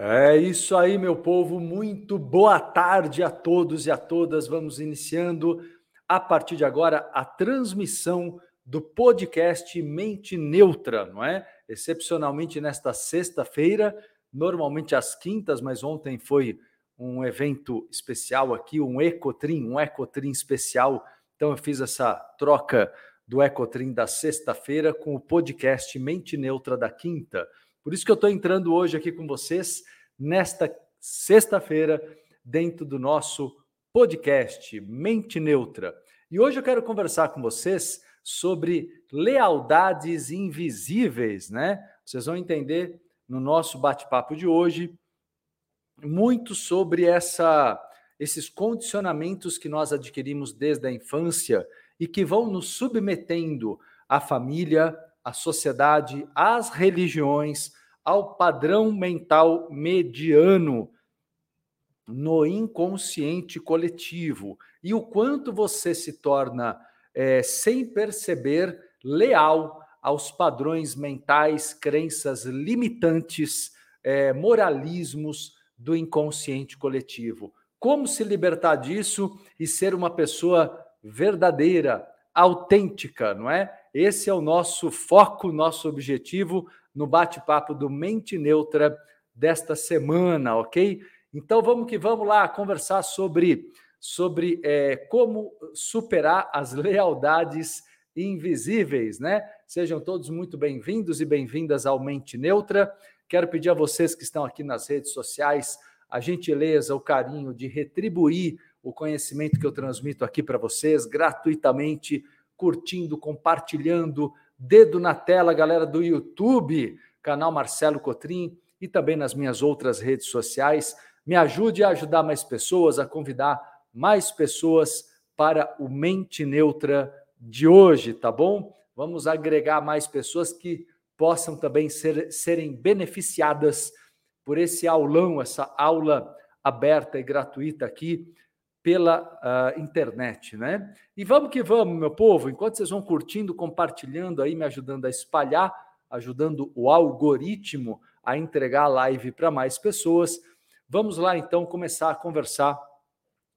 É isso aí, meu povo. Muito boa tarde a todos e a todas. Vamos iniciando a partir de agora a transmissão do podcast Mente Neutra, não é? Excepcionalmente nesta sexta-feira, normalmente às quintas, mas ontem foi um evento especial aqui, um Ecotrim, um Ecotrim especial. Então eu fiz essa troca do Ecotrim da sexta-feira com o podcast Mente Neutra da quinta. Por isso que eu estou entrando hoje aqui com vocês, nesta sexta-feira, dentro do nosso podcast Mente Neutra. E hoje eu quero conversar com vocês sobre lealdades invisíveis, né? Vocês vão entender no nosso bate-papo de hoje muito sobre essa esses condicionamentos que nós adquirimos desde a infância e que vão nos submetendo à família, à sociedade, às religiões, ao padrão mental mediano no inconsciente coletivo e o quanto você se torna, é, sem perceber, leal aos padrões mentais, crenças limitantes, é, moralismos do inconsciente coletivo. Como se libertar disso e ser uma pessoa verdadeira, autêntica, não é? Esse é o nosso foco, nosso objetivo no bate-papo do Mente Neutra desta semana, ok? Então vamos que vamos lá conversar sobre, sobre é, como superar as lealdades invisíveis, né? Sejam todos muito bem-vindos e bem-vindas ao Mente Neutra. Quero pedir a vocês que estão aqui nas redes sociais a gentileza, o carinho de retribuir o conhecimento que eu transmito aqui para vocês gratuitamente curtindo, compartilhando, dedo na tela, galera do YouTube, canal Marcelo Cotrim e também nas minhas outras redes sociais. Me ajude a ajudar mais pessoas, a convidar mais pessoas para o Mente Neutra de hoje, tá bom? Vamos agregar mais pessoas que possam também ser, serem beneficiadas por esse aulão, essa aula aberta e gratuita aqui pela uh, internet, né? E vamos que vamos, meu povo, enquanto vocês vão curtindo, compartilhando aí, me ajudando a espalhar, ajudando o algoritmo a entregar a live para mais pessoas, vamos lá então começar a conversar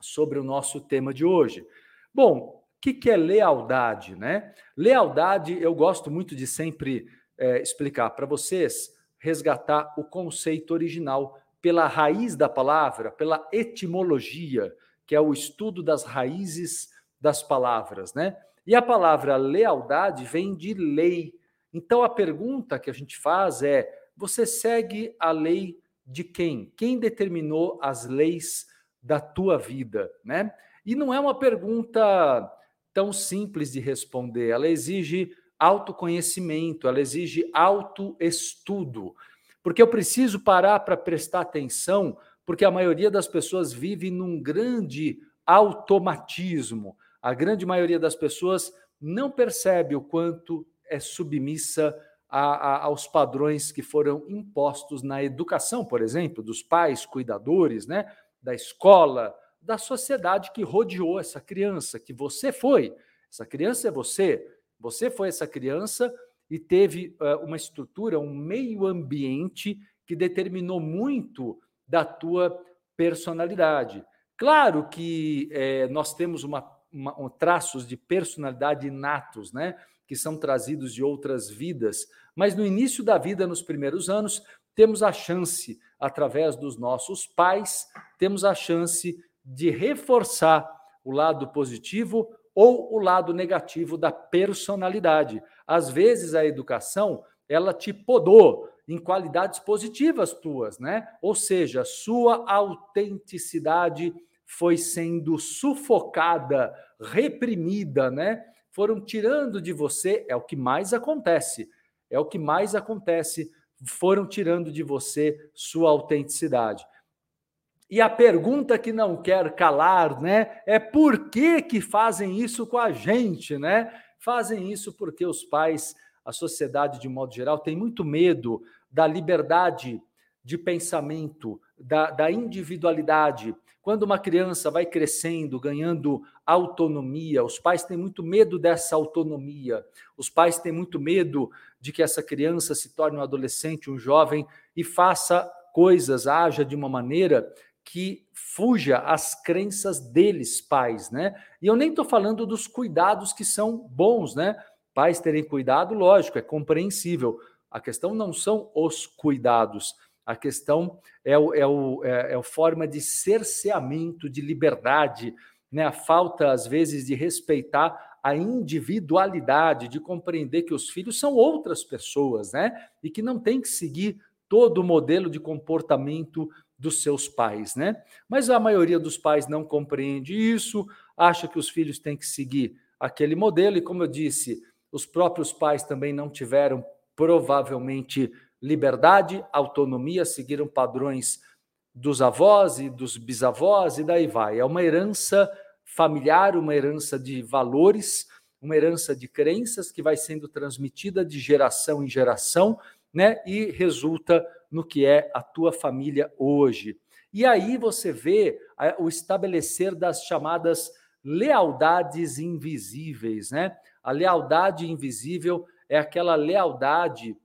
sobre o nosso tema de hoje. Bom, o que, que é lealdade, né? Lealdade, eu gosto muito de sempre é, explicar para vocês, resgatar o conceito original pela raiz da palavra, pela etimologia que é o estudo das raízes das palavras, né? E a palavra lealdade vem de lei. Então a pergunta que a gente faz é: você segue a lei de quem? Quem determinou as leis da tua vida, né? E não é uma pergunta tão simples de responder, ela exige autoconhecimento, ela exige autoestudo, porque eu preciso parar para prestar atenção porque a maioria das pessoas vive num grande automatismo. A grande maioria das pessoas não percebe o quanto é submissa a, a, aos padrões que foram impostos na educação, por exemplo, dos pais, cuidadores, né, da escola, da sociedade que rodeou essa criança, que você foi. Essa criança é você. Você foi essa criança e teve uh, uma estrutura, um meio ambiente que determinou muito da tua personalidade. Claro que é, nós temos uma, uma, um, traços de personalidade inatos, né? Que são trazidos de outras vidas, mas no início da vida, nos primeiros anos, temos a chance, através dos nossos pais, temos a chance de reforçar o lado positivo ou o lado negativo da personalidade. Às vezes a educação ela te podou, em qualidades positivas tuas, né? Ou seja, sua autenticidade foi sendo sufocada, reprimida, né? Foram tirando de você, é o que mais acontece. É o que mais acontece, foram tirando de você sua autenticidade. E a pergunta que não quer calar, né, é por que que fazem isso com a gente, né? Fazem isso porque os pais, a sociedade de modo geral tem muito medo da liberdade de pensamento, da, da individualidade. Quando uma criança vai crescendo, ganhando autonomia, os pais têm muito medo dessa autonomia, os pais têm muito medo de que essa criança se torne um adolescente, um jovem e faça coisas, haja de uma maneira que fuja às crenças deles, pais, né? E eu nem estou falando dos cuidados que são bons, né? Pais terem cuidado, lógico, é compreensível. A questão não são os cuidados, a questão é, o, é, o, é, é a forma de cerceamento de liberdade, né? a falta, às vezes, de respeitar a individualidade, de compreender que os filhos são outras pessoas, né? E que não tem que seguir todo o modelo de comportamento dos seus pais, né? Mas a maioria dos pais não compreende isso, acha que os filhos têm que seguir aquele modelo, e como eu disse, os próprios pais também não tiveram provavelmente liberdade, autonomia, seguiram padrões dos avós e dos bisavós e daí vai. É uma herança familiar, uma herança de valores, uma herança de crenças que vai sendo transmitida de geração em geração, né? E resulta no que é a tua família hoje. E aí você vê o estabelecer das chamadas lealdades invisíveis, né? A lealdade invisível é aquela lealdade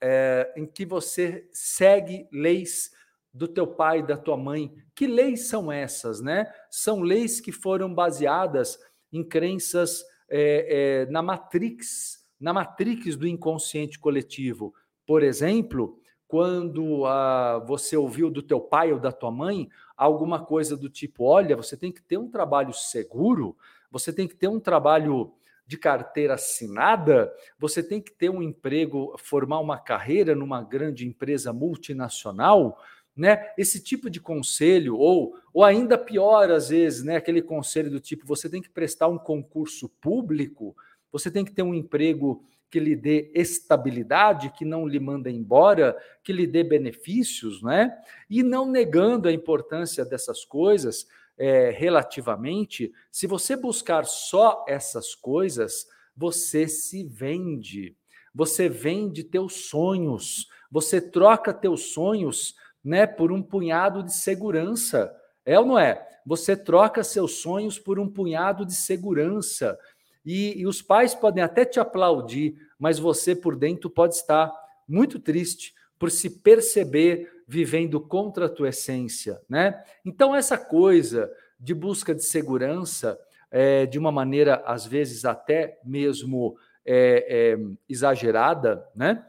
é, em que você segue leis do teu pai e da tua mãe. Que leis são essas, né? São leis que foram baseadas em crenças é, é, na matrix, na matrix do inconsciente coletivo. Por exemplo, quando ah, você ouviu do teu pai ou da tua mãe alguma coisa do tipo, olha, você tem que ter um trabalho seguro, você tem que ter um trabalho de carteira assinada, você tem que ter um emprego, formar uma carreira numa grande empresa multinacional, né? Esse tipo de conselho, ou, ou ainda pior, às vezes, né? Aquele conselho do tipo: você tem que prestar um concurso público, você tem que ter um emprego que lhe dê estabilidade, que não lhe manda embora, que lhe dê benefícios, né? E não negando a importância dessas coisas, é, relativamente, se você buscar só essas coisas, você se vende. Você vende teus sonhos, você troca teus sonhos né, por um punhado de segurança. É ou não é? Você troca seus sonhos por um punhado de segurança. E, e, os pais podem até te aplaudir, mas você por dentro pode estar muito triste por se perceber vivendo contra a tua essência, né? Então essa coisa de busca de segurança, é, de uma maneira às vezes até mesmo é, é, exagerada, né?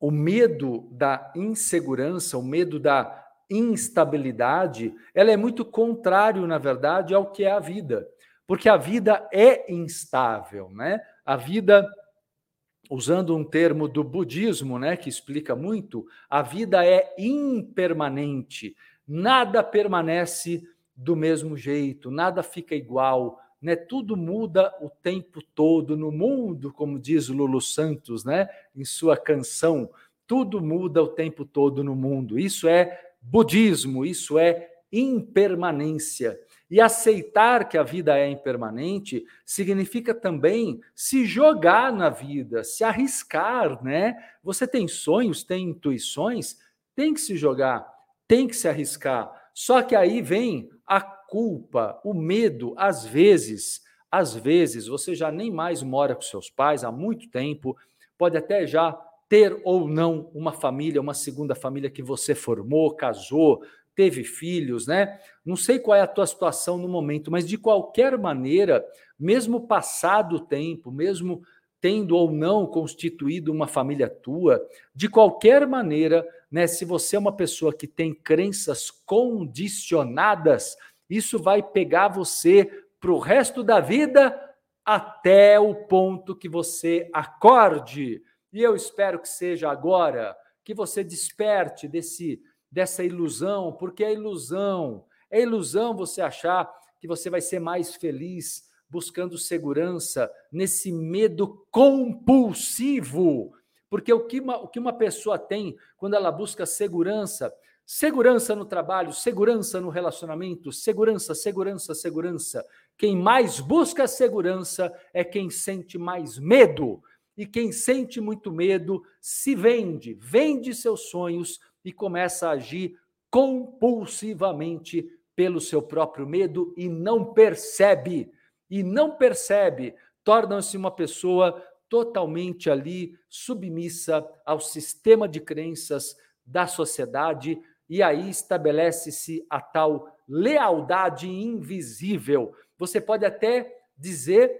O medo da insegurança, o medo da instabilidade, ela é muito contrário, na verdade, ao que é a vida, porque a vida é instável, né? A vida usando um termo do budismo, né, que explica muito, a vida é impermanente, nada permanece do mesmo jeito, nada fica igual, né? Tudo muda o tempo todo no mundo, como diz Lulu Santos, né, em sua canção, tudo muda o tempo todo no mundo. Isso é budismo, isso é impermanência. E aceitar que a vida é impermanente significa também se jogar na vida, se arriscar, né? Você tem sonhos, tem intuições, tem que se jogar, tem que se arriscar. Só que aí vem a culpa, o medo, às vezes, às vezes você já nem mais mora com seus pais há muito tempo, pode até já ter ou não uma família, uma segunda família que você formou, casou, teve filhos, né? Não sei qual é a tua situação no momento, mas de qualquer maneira, mesmo passado o tempo, mesmo tendo ou não constituído uma família tua, de qualquer maneira, né, se você é uma pessoa que tem crenças condicionadas, isso vai pegar você para o resto da vida até o ponto que você acorde. E eu espero que seja agora, que você desperte desse dessa ilusão, porque é ilusão. É ilusão você achar que você vai ser mais feliz buscando segurança nesse medo compulsivo. Porque o que, uma, o que uma pessoa tem quando ela busca segurança, segurança no trabalho, segurança no relacionamento, segurança, segurança, segurança. Quem mais busca segurança é quem sente mais medo. E quem sente muito medo se vende, vende seus sonhos e começa a agir compulsivamente pelo seu próprio medo e não percebe. E não percebe, torna-se uma pessoa totalmente ali submissa ao sistema de crenças da sociedade e aí estabelece-se a tal lealdade invisível. Você pode até dizer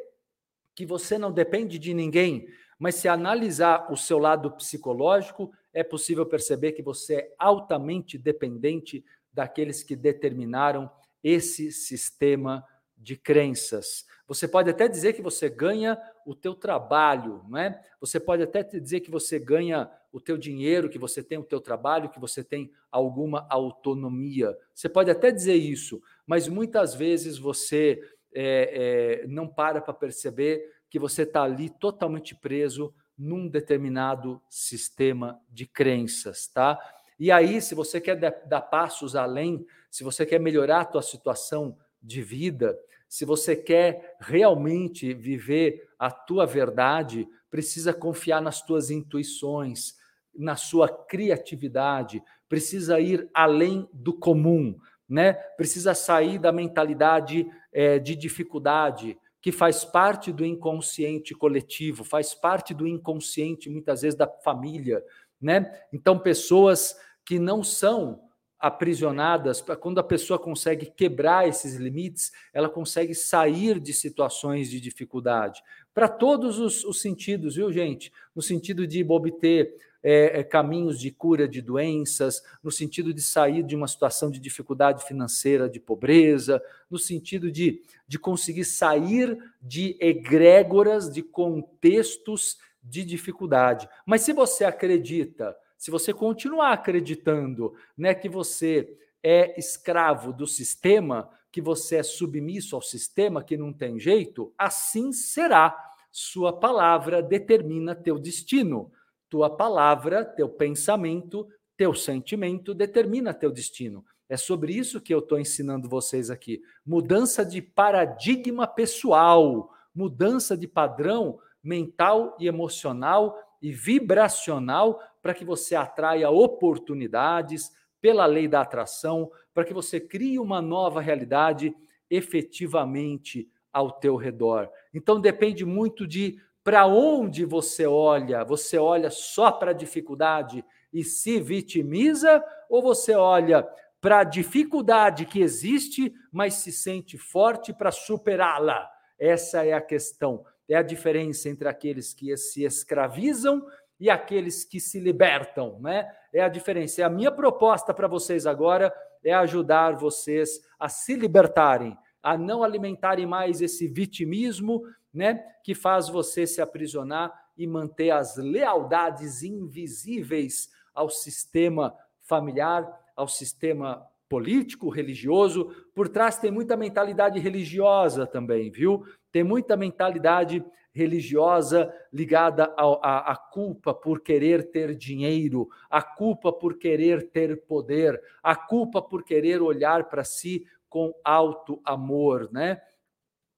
que você não depende de ninguém, mas se analisar o seu lado psicológico, é possível perceber que você é altamente dependente daqueles que determinaram esse sistema de crenças. Você pode até dizer que você ganha o teu trabalho, não é? Você pode até dizer que você ganha o teu dinheiro, que você tem o teu trabalho, que você tem alguma autonomia. Você pode até dizer isso, mas muitas vezes você é, é, não para para perceber que você está ali totalmente preso num determinado sistema de crenças, tá? E aí, se você quer dar passos além, se você quer melhorar a tua situação de vida, se você quer realmente viver a tua verdade, precisa confiar nas tuas intuições, na sua criatividade, precisa ir além do comum, né? Precisa sair da mentalidade é, de dificuldade, que faz parte do inconsciente coletivo, faz parte do inconsciente, muitas vezes, da família, né? Então, pessoas que não são aprisionadas, quando a pessoa consegue quebrar esses limites, ela consegue sair de situações de dificuldade. Para todos os, os, sentidos, viu, gente? No sentido de obter é, é, caminhos de cura de doenças, no sentido de sair de uma situação de dificuldade financeira, de pobreza, no sentido de, de conseguir sair de egrégoras, de contextos de dificuldade. Mas se você acredita se você continuar acreditando né, que você é escravo do sistema, que você é submisso ao sistema, que não tem jeito, assim será. Sua palavra determina teu destino. Tua palavra, teu pensamento, teu sentimento determina teu destino. É sobre isso que eu estou ensinando vocês aqui. Mudança de paradigma pessoal, mudança de padrão mental e emocional e vibracional para que você atraia oportunidades pela lei da atração, para que você crie uma nova realidade efetivamente ao teu redor. Então depende muito de para onde você olha. Você olha só para a dificuldade e se vitimiza ou você olha para a dificuldade que existe, mas se sente forte para superá-la? Essa é a questão. É a diferença entre aqueles que se escravizam e aqueles que se libertam, né? É a diferença. E a minha proposta para vocês agora é ajudar vocês a se libertarem, a não alimentarem mais esse vitimismo, né, que faz você se aprisionar e manter as lealdades invisíveis ao sistema familiar, ao sistema político, religioso. Por trás tem muita mentalidade religiosa também, viu? Tem muita mentalidade religiosa ligada à culpa por querer ter dinheiro, a culpa por querer ter poder, a culpa por querer olhar para si com alto amor, né?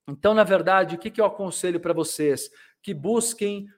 Então, na verdade, o que, que eu aconselho para vocês? Que busquem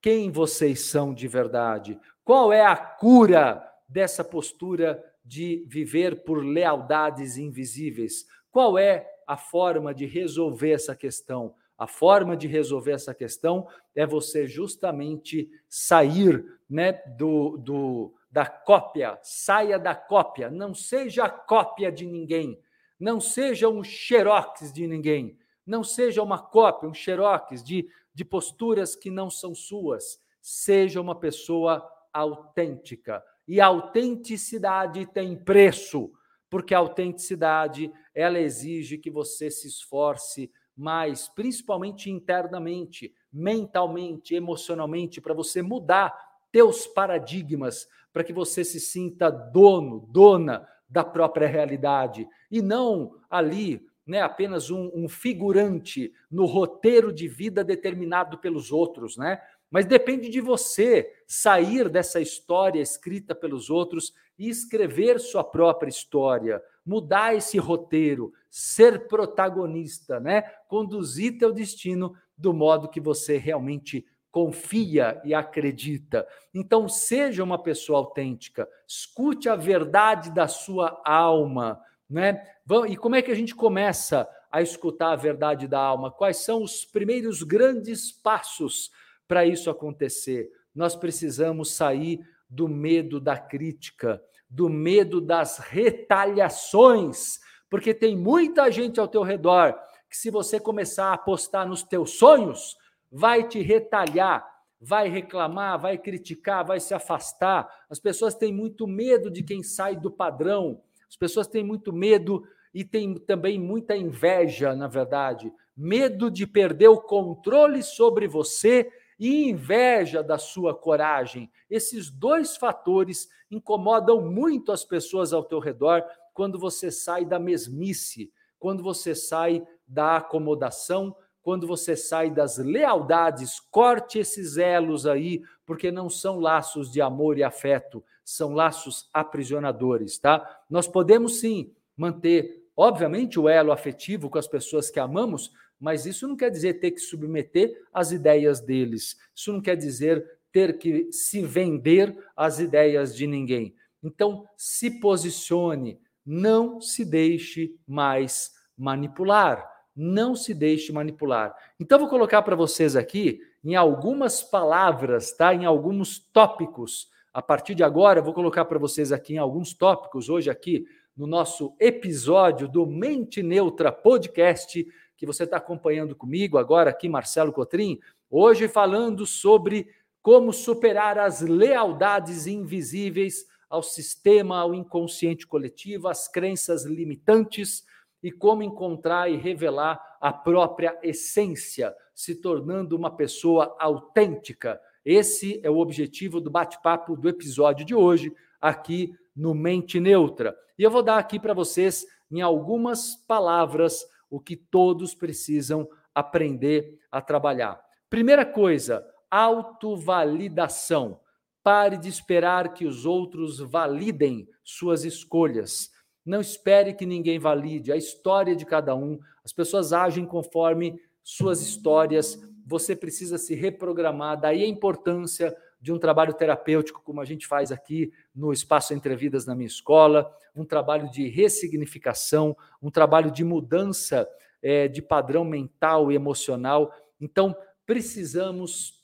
quem vocês são de verdade. Qual é a cura dessa postura de viver por lealdades invisíveis? Qual é a forma de resolver essa questão? A forma de resolver essa questão é você justamente sair né, do, do, da cópia, saia da cópia, não seja cópia de ninguém, não seja um xerox de ninguém, não seja uma cópia, um xerox de, de posturas que não são suas, seja uma pessoa autêntica. E a autenticidade tem preço, porque a autenticidade ela exige que você se esforce mais, principalmente internamente, mentalmente, emocionalmente, para você mudar teus paradigmas, para que você se sinta dono, dona da própria realidade e não ali, né, apenas um, um figurante no roteiro de vida determinado pelos outros, né? Mas depende de você sair dessa história escrita pelos outros e escrever sua própria história, mudar esse roteiro, ser protagonista, né? Conduzir teu destino do modo que você realmente confia e acredita. Então, seja uma pessoa autêntica, escute a verdade da sua alma, né? E como é que a gente começa a escutar a verdade da alma? Quais são os primeiros grandes passos para isso acontecer? Nós precisamos sair do medo da crítica, do medo das retaliações, porque tem muita gente ao teu redor que se você começar a apostar nos teus sonhos, vai te retalhar, vai reclamar, vai criticar, vai se afastar. As pessoas têm muito medo de quem sai do padrão. As pessoas têm muito medo e têm também muita inveja, na verdade, medo de perder o controle sobre você e inveja da sua coragem. Esses dois fatores incomodam muito as pessoas ao teu redor quando você sai da mesmice, quando você sai da acomodação, quando você sai das lealdades, corte esses elos aí, porque não são laços de amor e afeto, são laços aprisionadores, tá? Nós podemos sim manter, obviamente, o elo afetivo com as pessoas que amamos, mas isso não quer dizer ter que submeter às ideias deles. Isso não quer dizer ter que se vender às ideias de ninguém. Então, se posicione, não se deixe mais manipular. Não se deixe manipular. Então, vou colocar para vocês aqui, em algumas palavras, tá? em alguns tópicos. A partir de agora, vou colocar para vocês aqui em alguns tópicos, hoje aqui, no nosso episódio do Mente Neutra Podcast, que você está acompanhando comigo agora aqui, Marcelo Cotrim, hoje falando sobre como superar as lealdades invisíveis ao sistema, ao inconsciente coletivo, às crenças limitantes e como encontrar e revelar a própria essência, se tornando uma pessoa autêntica. Esse é o objetivo do bate-papo do episódio de hoje, aqui no Mente Neutra. E eu vou dar aqui para vocês, em algumas palavras, o que todos precisam aprender a trabalhar. Primeira coisa, autovalidação. Pare de esperar que os outros validem suas escolhas. Não espere que ninguém valide a história de cada um. As pessoas agem conforme suas histórias. Você precisa se reprogramar. Daí a importância de um trabalho terapêutico, como a gente faz aqui no Espaço Entre Vidas na minha escola, um trabalho de ressignificação, um trabalho de mudança é, de padrão mental e emocional. Então, precisamos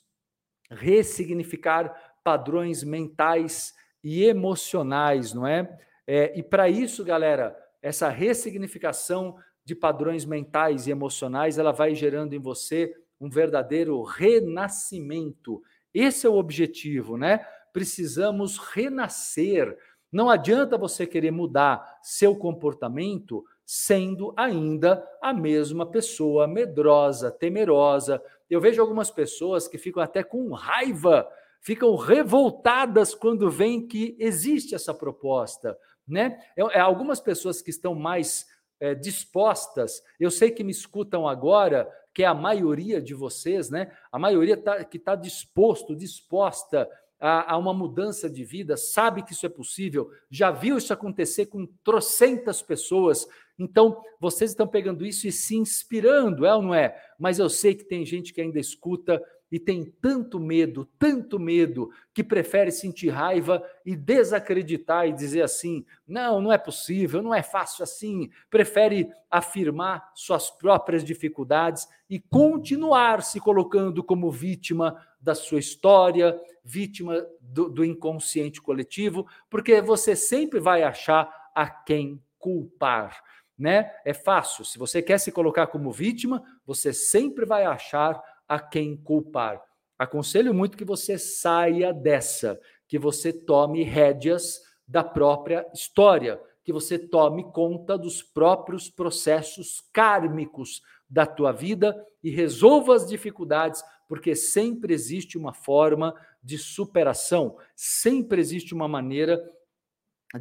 ressignificar padrões mentais e emocionais, não é? é e para isso, galera, essa ressignificação de padrões mentais e emocionais, ela vai gerando em você um verdadeiro renascimento esse é o objetivo, né? Precisamos renascer. Não adianta você querer mudar seu comportamento sendo ainda a mesma pessoa medrosa, temerosa. Eu vejo algumas pessoas que ficam até com raiva, ficam revoltadas quando veem que existe essa proposta, né? É, é algumas pessoas que estão mais é, dispostas, eu sei que me escutam agora, que é a maioria de vocês, né? A maioria tá, que está disposto, disposta a, a, uma mudança de vida, sabe que isso é possível, já viu isso acontecer com trocentas pessoas. Então, vocês estão pegando isso e se inspirando, é ou não é? Mas eu sei que tem gente que ainda escuta e tem tanto medo, tanto medo, que prefere sentir raiva e desacreditar e dizer assim: não, não é possível, não é fácil assim. Prefere afirmar suas próprias dificuldades e continuar se colocando como vítima da sua história, vítima do, do inconsciente coletivo, porque você sempre vai achar a quem culpar. Né? É fácil. Se você quer se colocar como vítima, você sempre vai achar a quem culpar. Aconselho muito que você saia dessa, que você tome rédeas da própria história, que você tome conta dos próprios processos kármicos da tua vida e resolva as dificuldades, porque sempre existe uma forma de superação, sempre existe uma maneira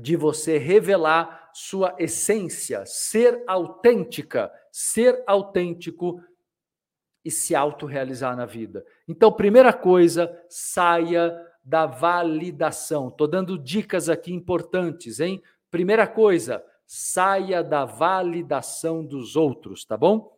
de você revelar sua essência, ser autêntica, ser autêntico e se autorrealizar na vida. Então, primeira coisa, saia da validação. Estou dando dicas aqui importantes, hein? Primeira coisa, saia da validação dos outros, tá bom?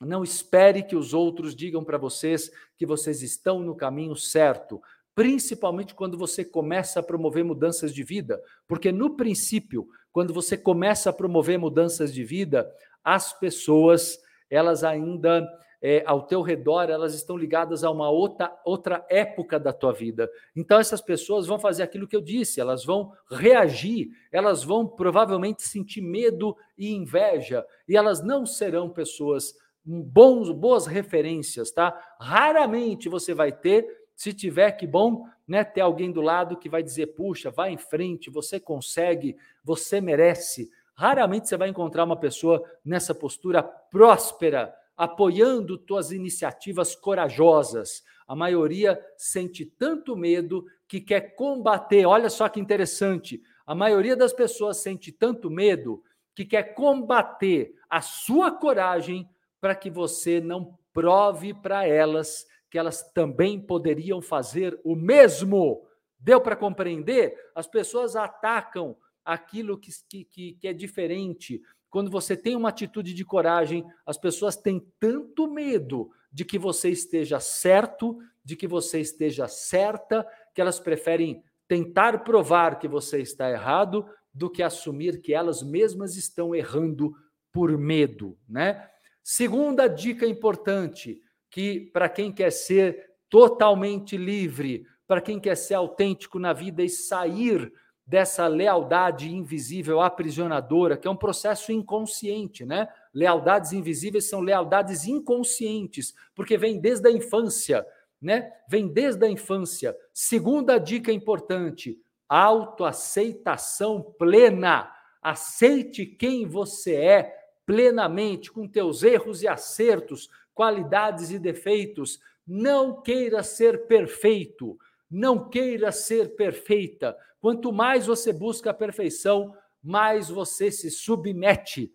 Não espere que os outros digam para vocês que vocês estão no caminho certo, principalmente quando você começa a promover mudanças de vida, porque no princípio, quando você começa a promover mudanças de vida, as pessoas, elas ainda é, ao teu redor, elas estão ligadas a uma outra, outra época da tua vida. Então, essas pessoas vão fazer aquilo que eu disse, elas vão reagir, elas vão provavelmente sentir medo e inveja, e elas não serão pessoas bons, boas referências, tá? Raramente você vai ter, se tiver que bom, né, ter alguém do lado que vai dizer, puxa, vai em frente, você consegue, você merece. Raramente você vai encontrar uma pessoa nessa postura próspera, apoiando tuas iniciativas corajosas. A maioria sente tanto medo que quer combater. Olha só que interessante. A maioria das pessoas sente tanto medo que quer combater a sua coragem para que você não prove para elas que elas também poderiam fazer o mesmo. Deu para compreender? As pessoas atacam aquilo que, que, que é diferente. Quando você tem uma atitude de coragem, as pessoas têm tanto medo de que você esteja certo, de que você esteja certa, que elas preferem tentar provar que você está errado do que assumir que elas mesmas estão errando por medo, né? Segunda dica importante, que para quem quer ser totalmente livre, para quem quer ser autêntico na vida e sair dessa lealdade invisível aprisionadora, que é um processo inconsciente, né? Lealdades invisíveis são lealdades inconscientes, porque vem desde a infância, né? Vem desde a infância. Segunda dica importante: autoaceitação plena. Aceite quem você é plenamente, com teus erros e acertos, qualidades e defeitos. Não queira ser perfeito, não queira ser perfeita. Quanto mais você busca a perfeição, mais você se submete.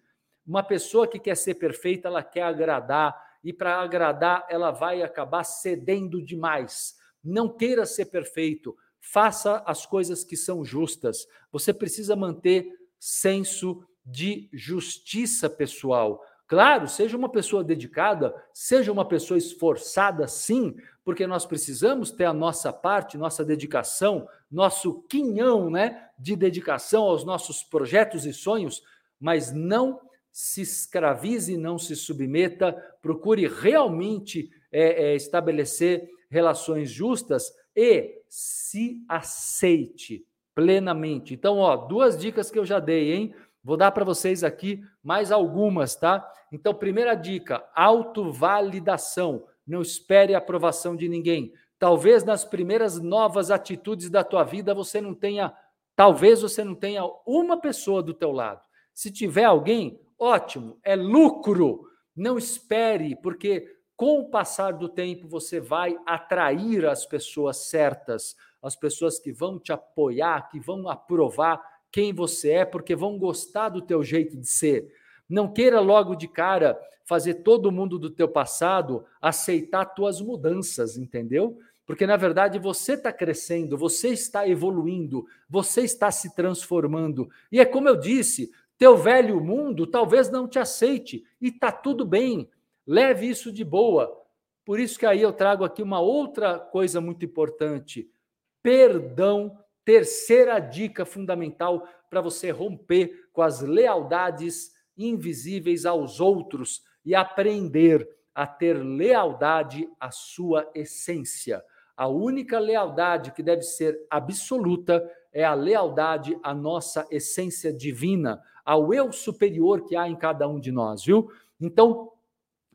Uma pessoa que quer ser perfeita, ela quer agradar, e para agradar, ela vai acabar cedendo demais. Não queira ser perfeito, faça as coisas que são justas. Você precisa manter senso de justiça pessoal. Claro, seja uma pessoa dedicada, seja uma pessoa esforçada, sim, porque nós precisamos ter a nossa parte, nossa dedicação, nosso quinhão né, de dedicação aos nossos projetos e sonhos, mas não se escravize, não se submeta, procure realmente é, é, estabelecer relações justas e se aceite plenamente. Então, ó, duas dicas que eu já dei, hein? Vou dar para vocês aqui mais algumas, tá? Então, primeira dica: autovalidação. Não espere a aprovação de ninguém. Talvez nas primeiras novas atitudes da tua vida você não tenha, talvez você não tenha uma pessoa do teu lado. Se tiver alguém, ótimo, é lucro. Não espere, porque com o passar do tempo você vai atrair as pessoas certas, as pessoas que vão te apoiar, que vão aprovar quem você é, porque vão gostar do teu jeito de ser. Não queira logo de cara fazer todo mundo do teu passado aceitar tuas mudanças, entendeu? Porque na verdade você está crescendo, você está evoluindo, você está se transformando. E é como eu disse, teu velho mundo talvez não te aceite e tá tudo bem. Leve isso de boa. Por isso que aí eu trago aqui uma outra coisa muito importante: perdão Terceira dica fundamental para você romper com as lealdades invisíveis aos outros e aprender a ter lealdade à sua essência. A única lealdade que deve ser absoluta é a lealdade à nossa essência divina, ao eu superior que há em cada um de nós, viu? Então,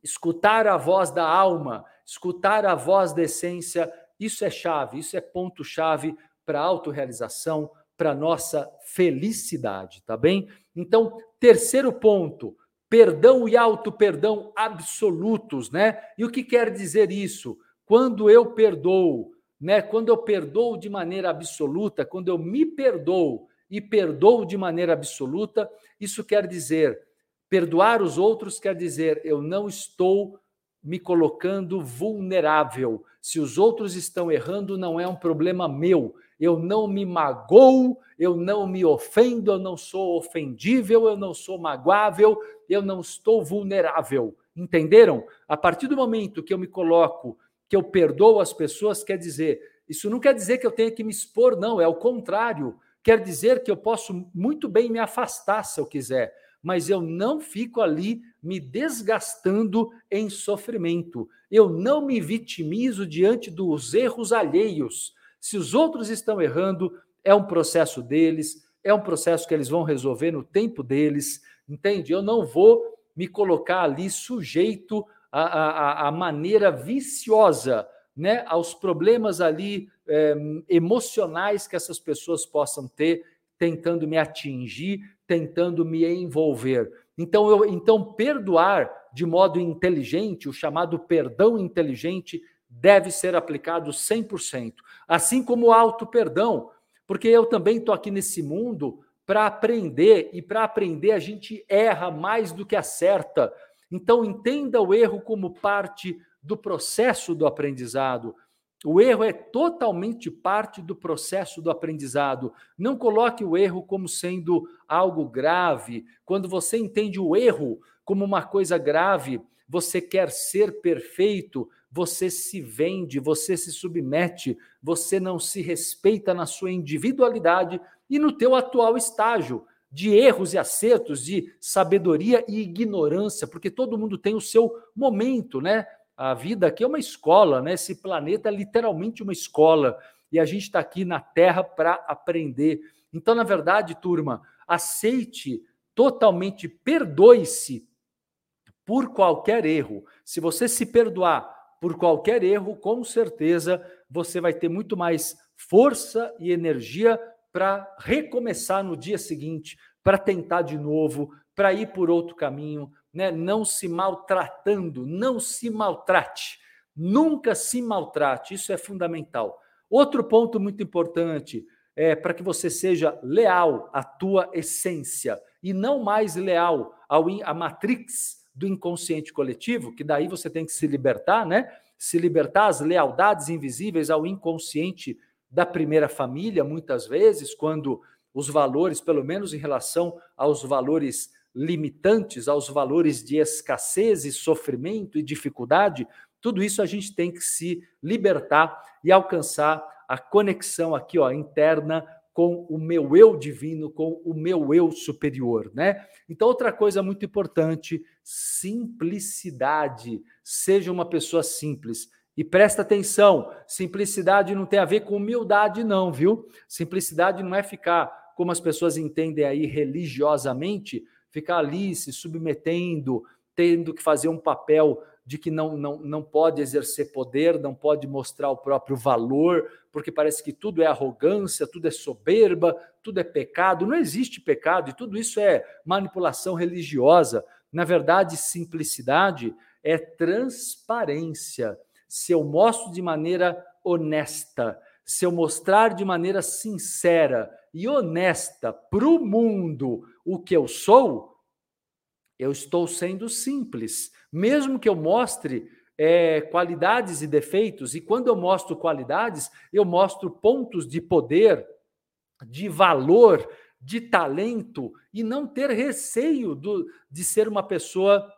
escutar a voz da alma, escutar a voz da essência, isso é chave, isso é ponto-chave para a autorrealização, para nossa felicidade, tá bem? Então, terceiro ponto, perdão e auto-perdão absolutos, né? E o que quer dizer isso? Quando eu perdoo, né? Quando eu perdoo de maneira absoluta, quando eu me perdoo e perdoo de maneira absoluta, isso quer dizer perdoar os outros quer dizer eu não estou me colocando vulnerável. Se os outros estão errando, não é um problema meu eu não me magoo, eu não me ofendo, eu não sou ofendível, eu não sou magoável, eu não estou vulnerável. Entenderam? A partir do momento que eu me coloco, que eu perdoo as pessoas, quer dizer, isso não quer dizer que eu tenha que me expor, não, é o contrário. Quer dizer que eu posso muito bem me afastar se eu quiser, mas eu não fico ali me desgastando em sofrimento. Eu não me vitimizo diante dos erros alheios. Se os outros estão errando, é um processo deles, é um processo que eles vão resolver no tempo deles, entende? Eu não vou me colocar ali sujeito à, à, à maneira viciosa, né, aos problemas ali é, emocionais que essas pessoas possam ter, tentando me atingir, tentando me envolver. Então, eu, então perdoar de modo inteligente, o chamado perdão inteligente, deve ser aplicado 100%. Assim como o auto-perdão, porque eu também estou aqui nesse mundo para aprender, e para aprender a gente erra mais do que acerta. Então, entenda o erro como parte do processo do aprendizado. O erro é totalmente parte do processo do aprendizado. Não coloque o erro como sendo algo grave. Quando você entende o erro como uma coisa grave, você quer ser perfeito, você se vende, você se submete, você não se respeita na sua individualidade e no teu atual estágio de erros e acertos, de sabedoria e ignorância, porque todo mundo tem o seu momento, né? A vida aqui é uma escola, né? Esse planeta é literalmente uma escola e a gente está aqui na Terra para aprender. Então, na verdade, turma, aceite totalmente, perdoe-se por qualquer erro. Se você se perdoar por qualquer erro, com certeza você vai ter muito mais força e energia para recomeçar no dia seguinte, para tentar de novo, para ir por outro caminho, né? Não se maltratando, não se maltrate. Nunca se maltrate, isso é fundamental. Outro ponto muito importante é para que você seja leal à tua essência e não mais leal ao à matrix do inconsciente coletivo, que daí você tem que se libertar, né? Se libertar as lealdades invisíveis ao inconsciente da primeira família, muitas vezes, quando os valores, pelo menos em relação aos valores limitantes, aos valores de escassez e sofrimento e dificuldade, tudo isso a gente tem que se libertar e alcançar a conexão aqui, ó, interna com o meu eu divino, com o meu eu superior, né? Então, outra coisa muito importante, simplicidade. Seja uma pessoa simples. E presta atenção, simplicidade não tem a ver com humildade, não, viu? Simplicidade não é ficar, como as pessoas entendem aí religiosamente, ficar ali se submetendo, tendo que fazer um papel de que não, não, não pode exercer poder, não pode mostrar o próprio valor, porque parece que tudo é arrogância, tudo é soberba, tudo é pecado. Não existe pecado e tudo isso é manipulação religiosa. Na verdade, simplicidade é transparência. Se eu mostro de maneira honesta, se eu mostrar de maneira sincera e honesta para o mundo o que eu sou, eu estou sendo simples mesmo que eu mostre é, qualidades e defeitos, e quando eu mostro qualidades, eu mostro pontos de poder, de valor, de talento, e não ter receio do, de ser uma pessoa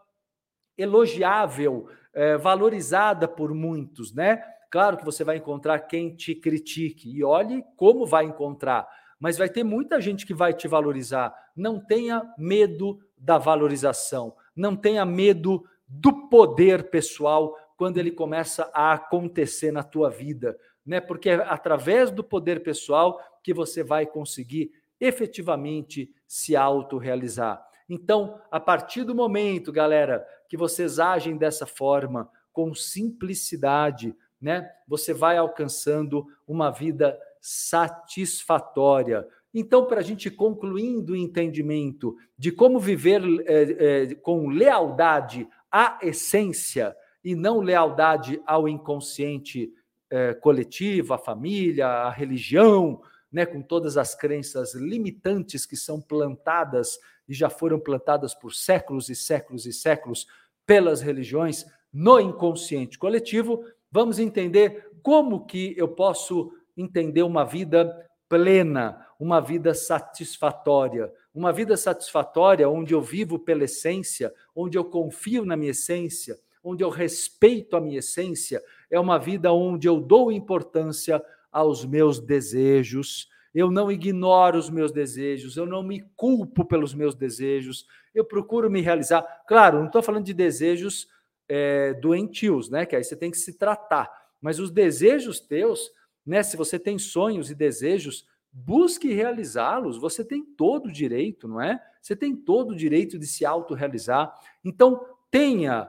elogiável, é, valorizada por muitos, né? Claro que você vai encontrar quem te critique, e olhe como vai encontrar, mas vai ter muita gente que vai te valorizar. Não tenha medo da valorização, não tenha medo do poder pessoal quando ele começa a acontecer na tua vida, né? Porque é através do poder pessoal que você vai conseguir efetivamente se autorrealizar. Então, a partir do momento, galera, que vocês agem dessa forma, com simplicidade, né? Você vai alcançando uma vida satisfatória. Então, para a gente concluindo o entendimento de como viver é, é, com lealdade a essência e não lealdade ao inconsciente é, coletivo, à família, à religião, né, com todas as crenças limitantes que são plantadas e já foram plantadas por séculos e séculos e séculos pelas religiões no inconsciente coletivo, vamos entender como que eu posso entender uma vida plena, uma vida satisfatória, uma vida satisfatória onde eu vivo pela essência, onde eu confio na minha essência, onde eu respeito a minha essência, é uma vida onde eu dou importância aos meus desejos, eu não ignoro os meus desejos, eu não me culpo pelos meus desejos, eu procuro me realizar. Claro, não estou falando de desejos é, doentios, né? Que aí você tem que se tratar. Mas os desejos teus, né? Se você tem sonhos e desejos, busque realizá-los. Você tem todo o direito, não é? Você tem todo o direito de se autorrealizar. Então, tenha,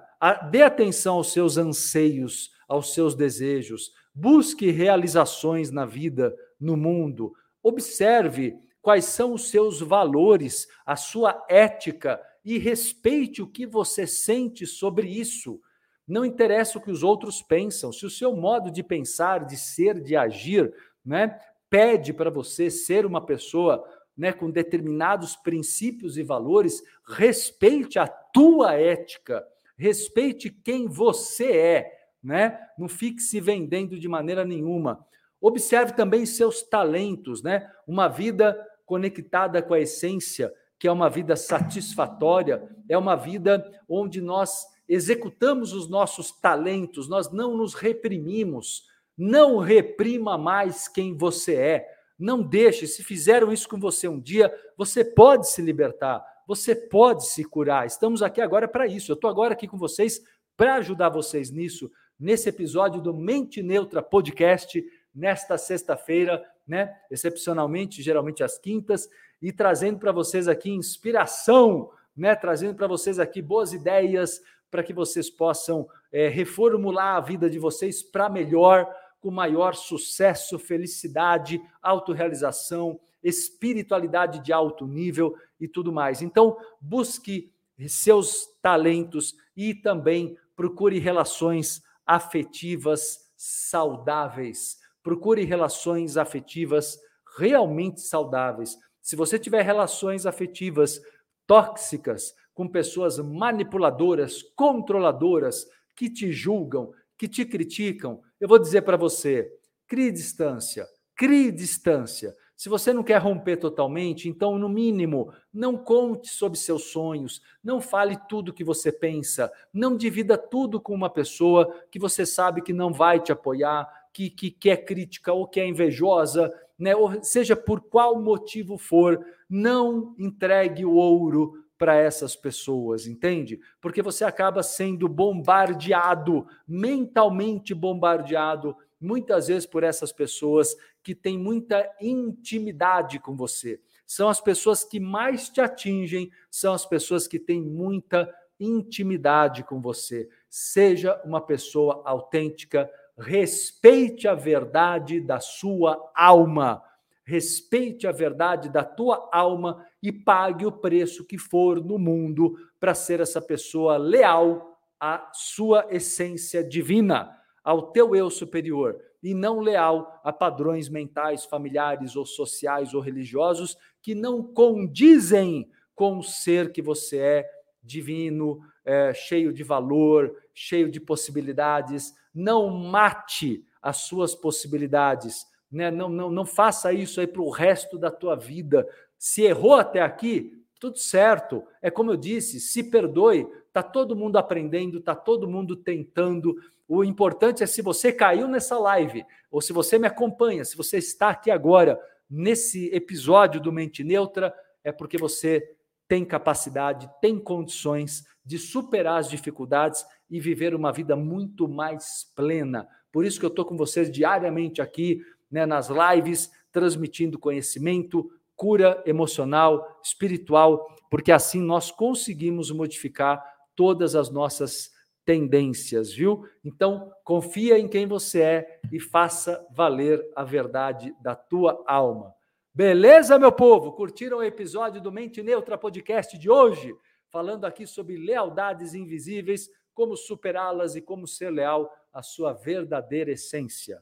dê atenção aos seus anseios, aos seus desejos. Busque realizações na vida, no mundo. Observe quais são os seus valores, a sua ética e respeite o que você sente sobre isso. Não interessa o que os outros pensam. Se o seu modo de pensar, de ser, de agir, né, pede para você ser uma pessoa né, com determinados princípios e valores, respeite a tua ética, respeite quem você é, né? Não fique se vendendo de maneira nenhuma. Observe também seus talentos, né? Uma vida conectada com a essência, que é uma vida satisfatória, é uma vida onde nós executamos os nossos talentos, nós não nos reprimimos. Não reprima mais quem você é. Não deixe, se fizeram isso com você um dia, você pode se libertar, você pode se curar. Estamos aqui agora para isso. Eu estou agora aqui com vocês para ajudar vocês nisso, nesse episódio do Mente Neutra Podcast, nesta sexta-feira, né? Excepcionalmente, geralmente às quintas, e trazendo para vocês aqui inspiração, né? Trazendo para vocês aqui boas ideias para que vocês possam é, reformular a vida de vocês para melhor com maior sucesso, felicidade, autorrealização, espiritualidade de alto nível e tudo mais. Então, busque seus talentos e também procure relações afetivas saudáveis. Procure relações afetivas realmente saudáveis. Se você tiver relações afetivas tóxicas com pessoas manipuladoras, controladoras, que te julgam, que te criticam, eu vou dizer para você: crie distância, crie distância. Se você não quer romper totalmente, então, no mínimo, não conte sobre seus sonhos, não fale tudo que você pensa, não divida tudo com uma pessoa que você sabe que não vai te apoiar, que, que, que é crítica ou que é invejosa, né? ou seja por qual motivo for, não entregue o ouro para essas pessoas, entende? Porque você acaba sendo bombardeado, mentalmente bombardeado, muitas vezes por essas pessoas que têm muita intimidade com você. São as pessoas que mais te atingem, são as pessoas que têm muita intimidade com você. Seja uma pessoa autêntica, respeite a verdade da sua alma respeite a verdade da tua alma e pague o preço que for no mundo para ser essa pessoa leal à sua essência divina, ao teu eu superior, e não leal a padrões mentais, familiares ou sociais ou religiosos que não condizem com o ser que você é, divino, é, cheio de valor, cheio de possibilidades. Não mate as suas possibilidades né? Não, não, não faça isso aí para o resto da tua vida. Se errou até aqui, tudo certo. É como eu disse, se perdoe. Tá todo mundo aprendendo, tá todo mundo tentando. O importante é se você caiu nessa live ou se você me acompanha, se você está aqui agora nesse episódio do Mente Neutra, é porque você tem capacidade, tem condições de superar as dificuldades e viver uma vida muito mais plena. Por isso que eu estou com vocês diariamente aqui né, nas lives, transmitindo conhecimento, cura emocional, espiritual, porque assim nós conseguimos modificar todas as nossas tendências, viu? Então, confia em quem você é e faça valer a verdade da tua alma. Beleza, meu povo? Curtiram o episódio do Mente Neutra Podcast de hoje? Falando aqui sobre lealdades invisíveis, como superá-las e como ser leal à sua verdadeira essência.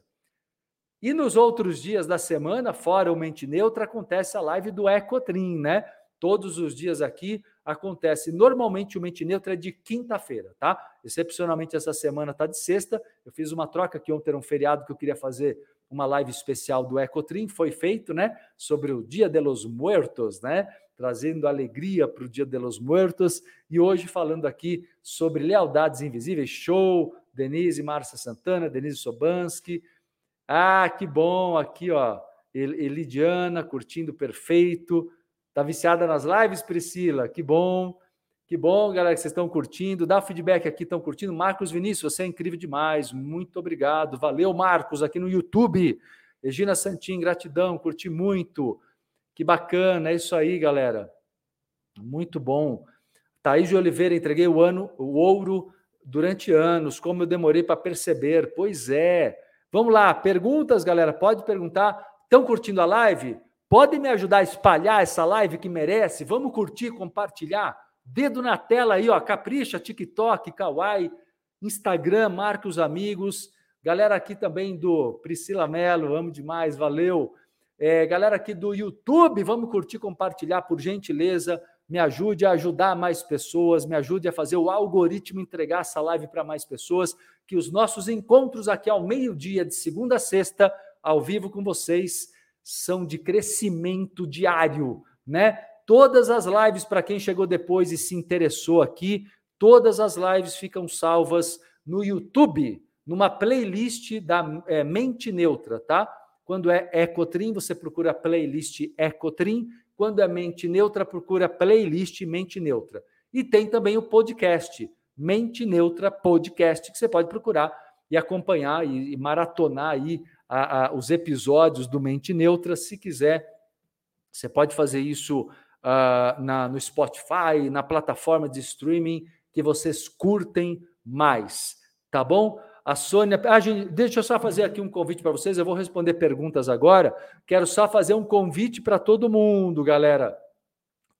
E nos outros dias da semana, fora o Mente Neutra, acontece a live do Ecotrim, né? Todos os dias aqui acontece. Normalmente o Mente Neutra é de quinta-feira, tá? Excepcionalmente essa semana tá de sexta. Eu fiz uma troca que ontem era um feriado que eu queria fazer uma live especial do Ecotrim, foi feito, né? Sobre o Dia de los Muertos, né? Trazendo alegria para o Dia de los Muertos. E hoje falando aqui sobre lealdades invisíveis. Show! Denise Márcia Santana, Denise Sobansky, ah, que bom! Aqui, ó. Elidiana, curtindo perfeito. Tá viciada nas lives, Priscila? Que bom. Que bom, galera, que vocês estão curtindo. Dá feedback aqui, estão curtindo. Marcos Vinícius, você é incrível demais. Muito obrigado. Valeu, Marcos, aqui no YouTube. Regina Santin, gratidão, curti muito. Que bacana, é isso aí, galera. Muito bom. Thaís de Oliveira, entreguei o ano, o ouro durante anos, como eu demorei para perceber. Pois é. Vamos lá, perguntas, galera. Pode perguntar. Estão curtindo a live? Podem me ajudar a espalhar essa live que merece? Vamos curtir, compartilhar? Dedo na tela aí, ó. Capricha, TikTok, Kawaii, Instagram, marque os amigos. Galera aqui também do Priscila Mello, amo demais, valeu. É, galera aqui do YouTube, vamos curtir, compartilhar, por gentileza me ajude a ajudar mais pessoas, me ajude a fazer o algoritmo entregar essa live para mais pessoas, que os nossos encontros aqui ao meio-dia, de segunda a sexta, ao vivo com vocês, são de crescimento diário, né? Todas as lives, para quem chegou depois e se interessou aqui, todas as lives ficam salvas no YouTube, numa playlist da é, Mente Neutra, tá? Quando é Ecotrim, você procura a playlist Ecotrim quando é mente neutra, procura playlist Mente Neutra. E tem também o podcast, Mente Neutra Podcast, que você pode procurar e acompanhar e, e maratonar aí a, a, os episódios do Mente Neutra, se quiser. Você pode fazer isso uh, na, no Spotify, na plataforma de streaming que vocês curtem mais, tá bom? A Sônia. Ah, gente, deixa eu só fazer aqui um convite para vocês. Eu vou responder perguntas agora. Quero só fazer um convite para todo mundo, galera.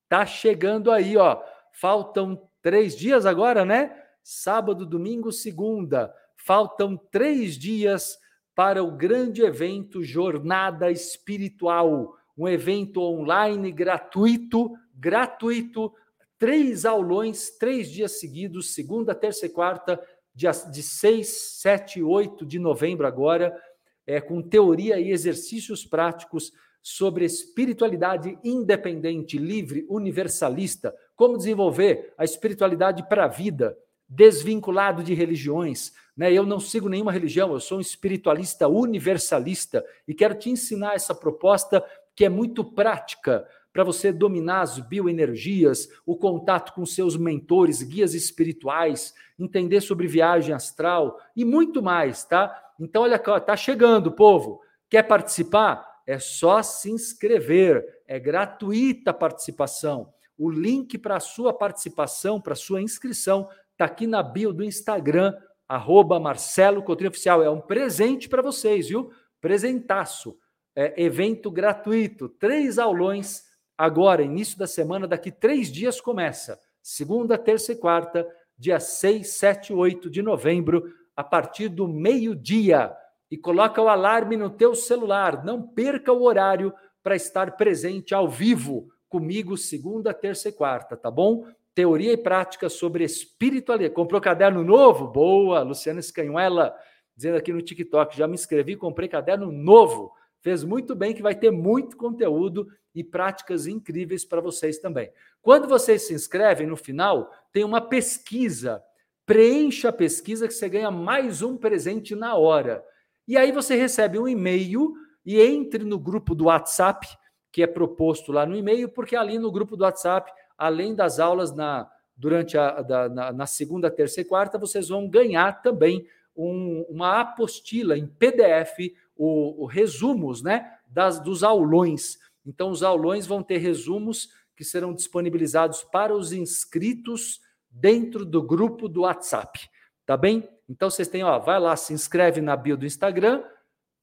Tá chegando aí, ó. Faltam três dias agora, né? Sábado, domingo, segunda. Faltam três dias para o grande evento Jornada Espiritual, um evento online gratuito, gratuito, três aulões, três dias seguidos, segunda, terça e quarta, de, de 6, 7 e 8 de novembro agora, é, com teoria e exercícios práticos sobre espiritualidade independente, livre, universalista, como desenvolver a espiritualidade para a vida, desvinculado de religiões. Né? Eu não sigo nenhuma religião, eu sou um espiritualista universalista e quero te ensinar essa proposta que é muito prática para você dominar as bioenergias, o contato com seus mentores, guias espirituais, entender sobre viagem astral e muito mais, tá? Então, olha tá chegando, povo. Quer participar? É só se inscrever. É gratuita a participação. O link para a sua participação, para a sua inscrição, está aqui na bio do Instagram, arroba Marcelo Coutinho Oficial. É um presente para vocês, viu? Presentaço. É, evento gratuito, três aulões agora, início da semana, daqui três dias começa. Segunda, terça e quarta, dia 6, 7 e 8 de novembro, a partir do meio-dia. E coloca o alarme no teu celular. Não perca o horário para estar presente ao vivo comigo segunda, terça e quarta, tá bom? Teoria e prática sobre espiritualidade. Comprou caderno novo? Boa, Luciana Escanhuela, dizendo aqui no TikTok, já me inscrevi, comprei caderno novo. Fez muito bem que vai ter muito conteúdo e práticas incríveis para vocês também. Quando vocês se inscrevem, no final, tem uma pesquisa. Preencha a pesquisa que você ganha mais um presente na hora. E aí você recebe um e-mail e entre no grupo do WhatsApp, que é proposto lá no e-mail, porque ali no grupo do WhatsApp, além das aulas na durante a da, na, na, segunda, terça e quarta, vocês vão ganhar também um, uma apostila em PDF, o, o resumos né, das, dos aulões então, os aulões vão ter resumos que serão disponibilizados para os inscritos dentro do grupo do WhatsApp, tá bem? Então, vocês têm, ó, vai lá, se inscreve na bio do Instagram,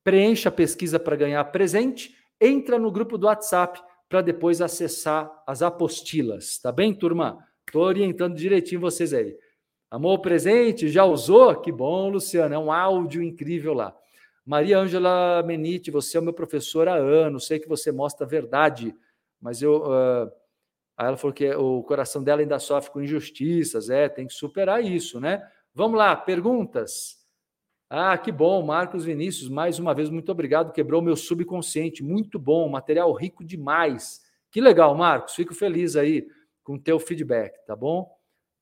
preencha a pesquisa para ganhar presente, entra no grupo do WhatsApp para depois acessar as apostilas, tá bem, turma? Estou orientando direitinho vocês aí. Amou o presente? Já usou? Que bom, Luciano, é um áudio incrível lá. Maria Ângela Menite, você é o meu professor há anos, sei que você mostra a verdade, mas eu. Uh, aí ela falou que o coração dela ainda sofre com injustiças, é, tem que superar isso, né? Vamos lá, perguntas. Ah, que bom, Marcos Vinícius, mais uma vez, muito obrigado, quebrou meu subconsciente, muito bom, material rico demais. Que legal, Marcos, fico feliz aí com o teu feedback, tá bom?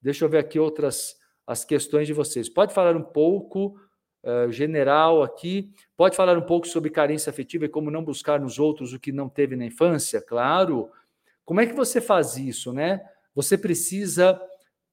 Deixa eu ver aqui outras as questões de vocês. Pode falar um pouco uh, general aqui. Pode falar um pouco sobre carência afetiva e como não buscar nos outros o que não teve na infância? Claro. Como é que você faz isso, né? Você precisa.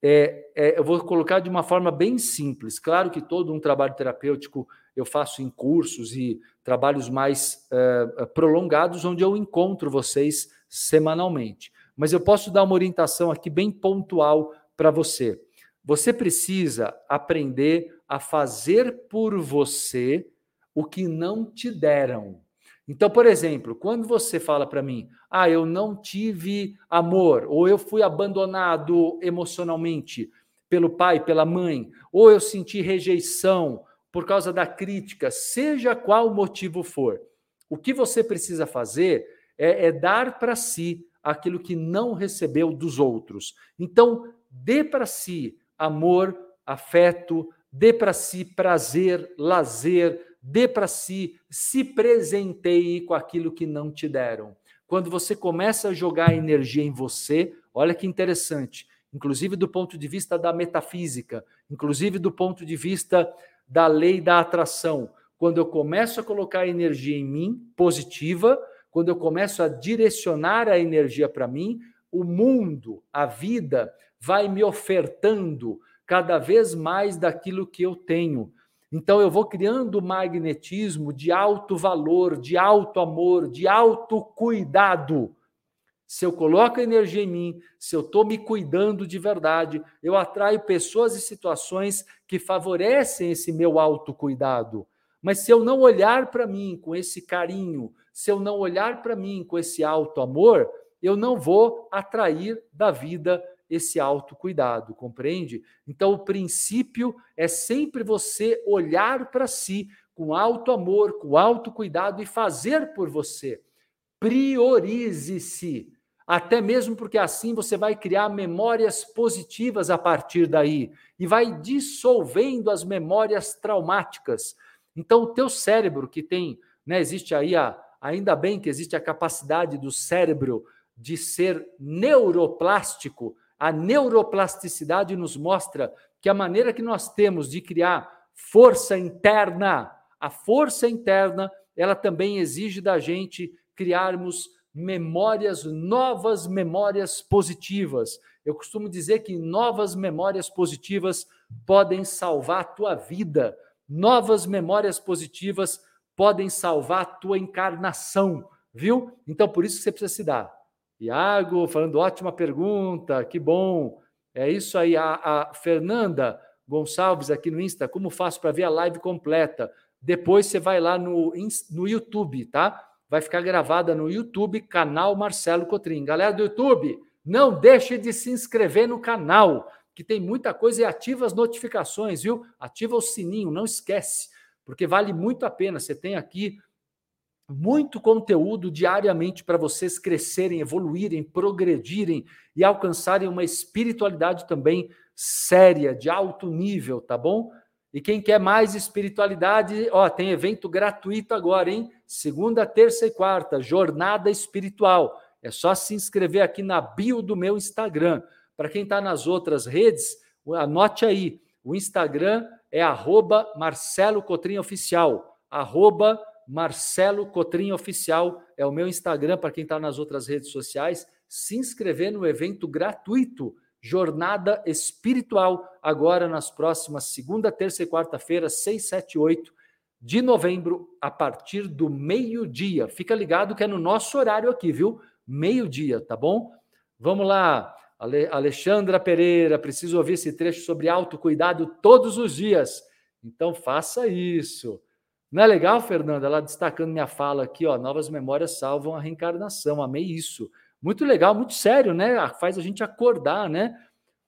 É, é, eu vou colocar de uma forma bem simples. Claro que todo um trabalho terapêutico eu faço em cursos e trabalhos mais uh, prolongados, onde eu encontro vocês semanalmente. Mas eu posso dar uma orientação aqui bem pontual para você. Você precisa aprender a fazer por você o que não te deram. Então, por exemplo, quando você fala para mim, ah, eu não tive amor, ou eu fui abandonado emocionalmente pelo pai, pela mãe, ou eu senti rejeição por causa da crítica, seja qual o motivo for, o que você precisa fazer é, é dar para si aquilo que não recebeu dos outros. Então, dê para si amor, afeto, dê para si prazer, lazer, dê para si, se presenteie com aquilo que não te deram. Quando você começa a jogar energia em você, olha que interessante, inclusive do ponto de vista da metafísica, inclusive do ponto de vista da lei da atração. Quando eu começo a colocar energia em mim, positiva, quando eu começo a direcionar a energia para mim, o mundo, a vida, vai me ofertando cada vez mais daquilo que eu tenho. Então eu vou criando magnetismo de alto valor, de alto amor, de alto cuidado. Se eu coloco energia em mim, se eu estou me cuidando de verdade, eu atraio pessoas e situações que favorecem esse meu autocuidado. Mas se eu não olhar para mim com esse carinho, se eu não olhar para mim com esse alto amor, eu não vou atrair da vida esse autocuidado, compreende? Então, o princípio é sempre você olhar para si com alto amor, com alto cuidado e fazer por você. Priorize-se, até mesmo porque assim você vai criar memórias positivas a partir daí e vai dissolvendo as memórias traumáticas. Então, o teu cérebro que tem, né, existe aí a, ainda bem que existe a capacidade do cérebro de ser neuroplástico, a neuroplasticidade nos mostra que a maneira que nós temos de criar força interna, a força interna, ela também exige da gente criarmos memórias, novas memórias positivas. Eu costumo dizer que novas memórias positivas podem salvar a tua vida. Novas memórias positivas podem salvar a tua encarnação, viu? Então por isso que você precisa se dar Iago falando, ótima pergunta, que bom. É isso aí. A, a Fernanda Gonçalves aqui no Insta, como faço para ver a live completa? Depois você vai lá no, no YouTube, tá? Vai ficar gravada no YouTube, canal Marcelo Cotrim. Galera do YouTube, não deixe de se inscrever no canal, que tem muita coisa e ativa as notificações, viu? Ativa o sininho, não esquece, porque vale muito a pena. Você tem aqui muito conteúdo diariamente para vocês crescerem, evoluírem, progredirem e alcançarem uma espiritualidade também séria, de alto nível, tá bom? E quem quer mais espiritualidade, ó, tem evento gratuito agora, hein? Segunda, terça e quarta, jornada espiritual. É só se inscrever aqui na bio do meu Instagram. Para quem está nas outras redes, anote aí. O Instagram é arroba Marcelo Cotrim Oficial. Arroba Marcelo Cotrim Oficial é o meu Instagram para quem está nas outras redes sociais. Se inscrever no evento gratuito Jornada Espiritual, agora nas próximas segunda, terça e quarta-feira, 6, 7 e 8 de novembro, a partir do meio-dia. Fica ligado que é no nosso horário aqui, viu? Meio-dia, tá bom? Vamos lá. Ale Alexandra Pereira, preciso ouvir esse trecho sobre autocuidado todos os dias. Então faça isso. Não é legal, Fernanda? Ela destacando minha fala aqui, ó, novas memórias salvam a reencarnação. Amei isso. Muito legal, muito sério, né? Faz a gente acordar, né?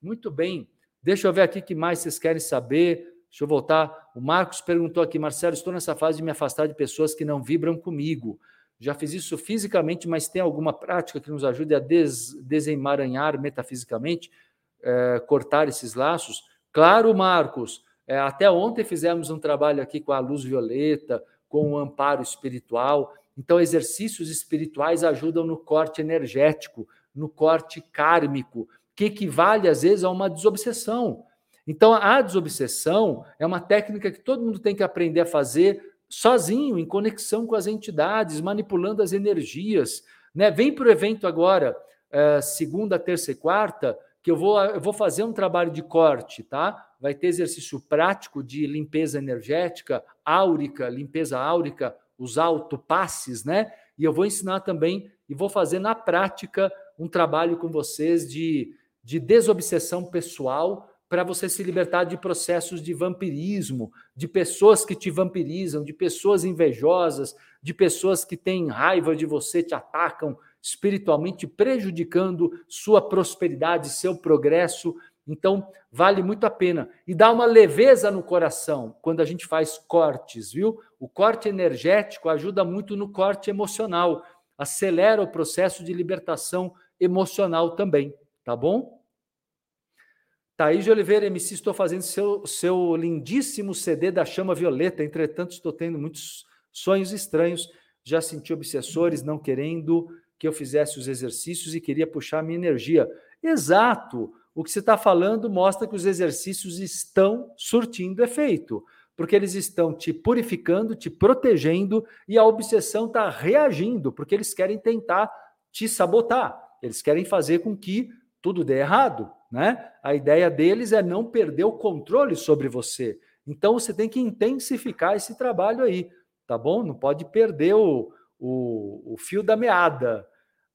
Muito bem. Deixa eu ver aqui o que mais vocês querem saber. Deixa eu voltar. O Marcos perguntou aqui, Marcelo, estou nessa fase de me afastar de pessoas que não vibram comigo. Já fiz isso fisicamente, mas tem alguma prática que nos ajude a des desemaranhar metafisicamente, é, cortar esses laços? Claro, Marcos. É, até ontem fizemos um trabalho aqui com a luz violeta, com o amparo espiritual. Então, exercícios espirituais ajudam no corte energético, no corte kármico, que equivale, às vezes, a uma desobsessão. Então, a desobsessão é uma técnica que todo mundo tem que aprender a fazer sozinho, em conexão com as entidades, manipulando as energias. Né? Vem para o evento agora, é, segunda, terça e quarta, que eu vou, eu vou fazer um trabalho de corte, tá? Vai ter exercício prático de limpeza energética, áurica, limpeza áurica, os autopasses, né? E eu vou ensinar também e vou fazer na prática um trabalho com vocês de, de desobsessão pessoal para você se libertar de processos de vampirismo, de pessoas que te vampirizam, de pessoas invejosas, de pessoas que têm raiva de você, te atacam espiritualmente, prejudicando sua prosperidade, seu progresso. Então, vale muito a pena. E dá uma leveza no coração quando a gente faz cortes, viu? O corte energético ajuda muito no corte emocional, acelera o processo de libertação emocional também, tá bom? Thaís de Oliveira, MC, estou fazendo seu, seu lindíssimo CD da Chama Violeta. Entretanto, estou tendo muitos sonhos estranhos. Já senti obsessores não querendo que eu fizesse os exercícios e queria puxar minha energia. Exato! O que você está falando mostra que os exercícios estão surtindo efeito, porque eles estão te purificando, te protegendo e a obsessão está reagindo, porque eles querem tentar te sabotar. Eles querem fazer com que tudo dê errado. Né? A ideia deles é não perder o controle sobre você. Então você tem que intensificar esse trabalho aí, tá bom? Não pode perder o, o, o fio da meada.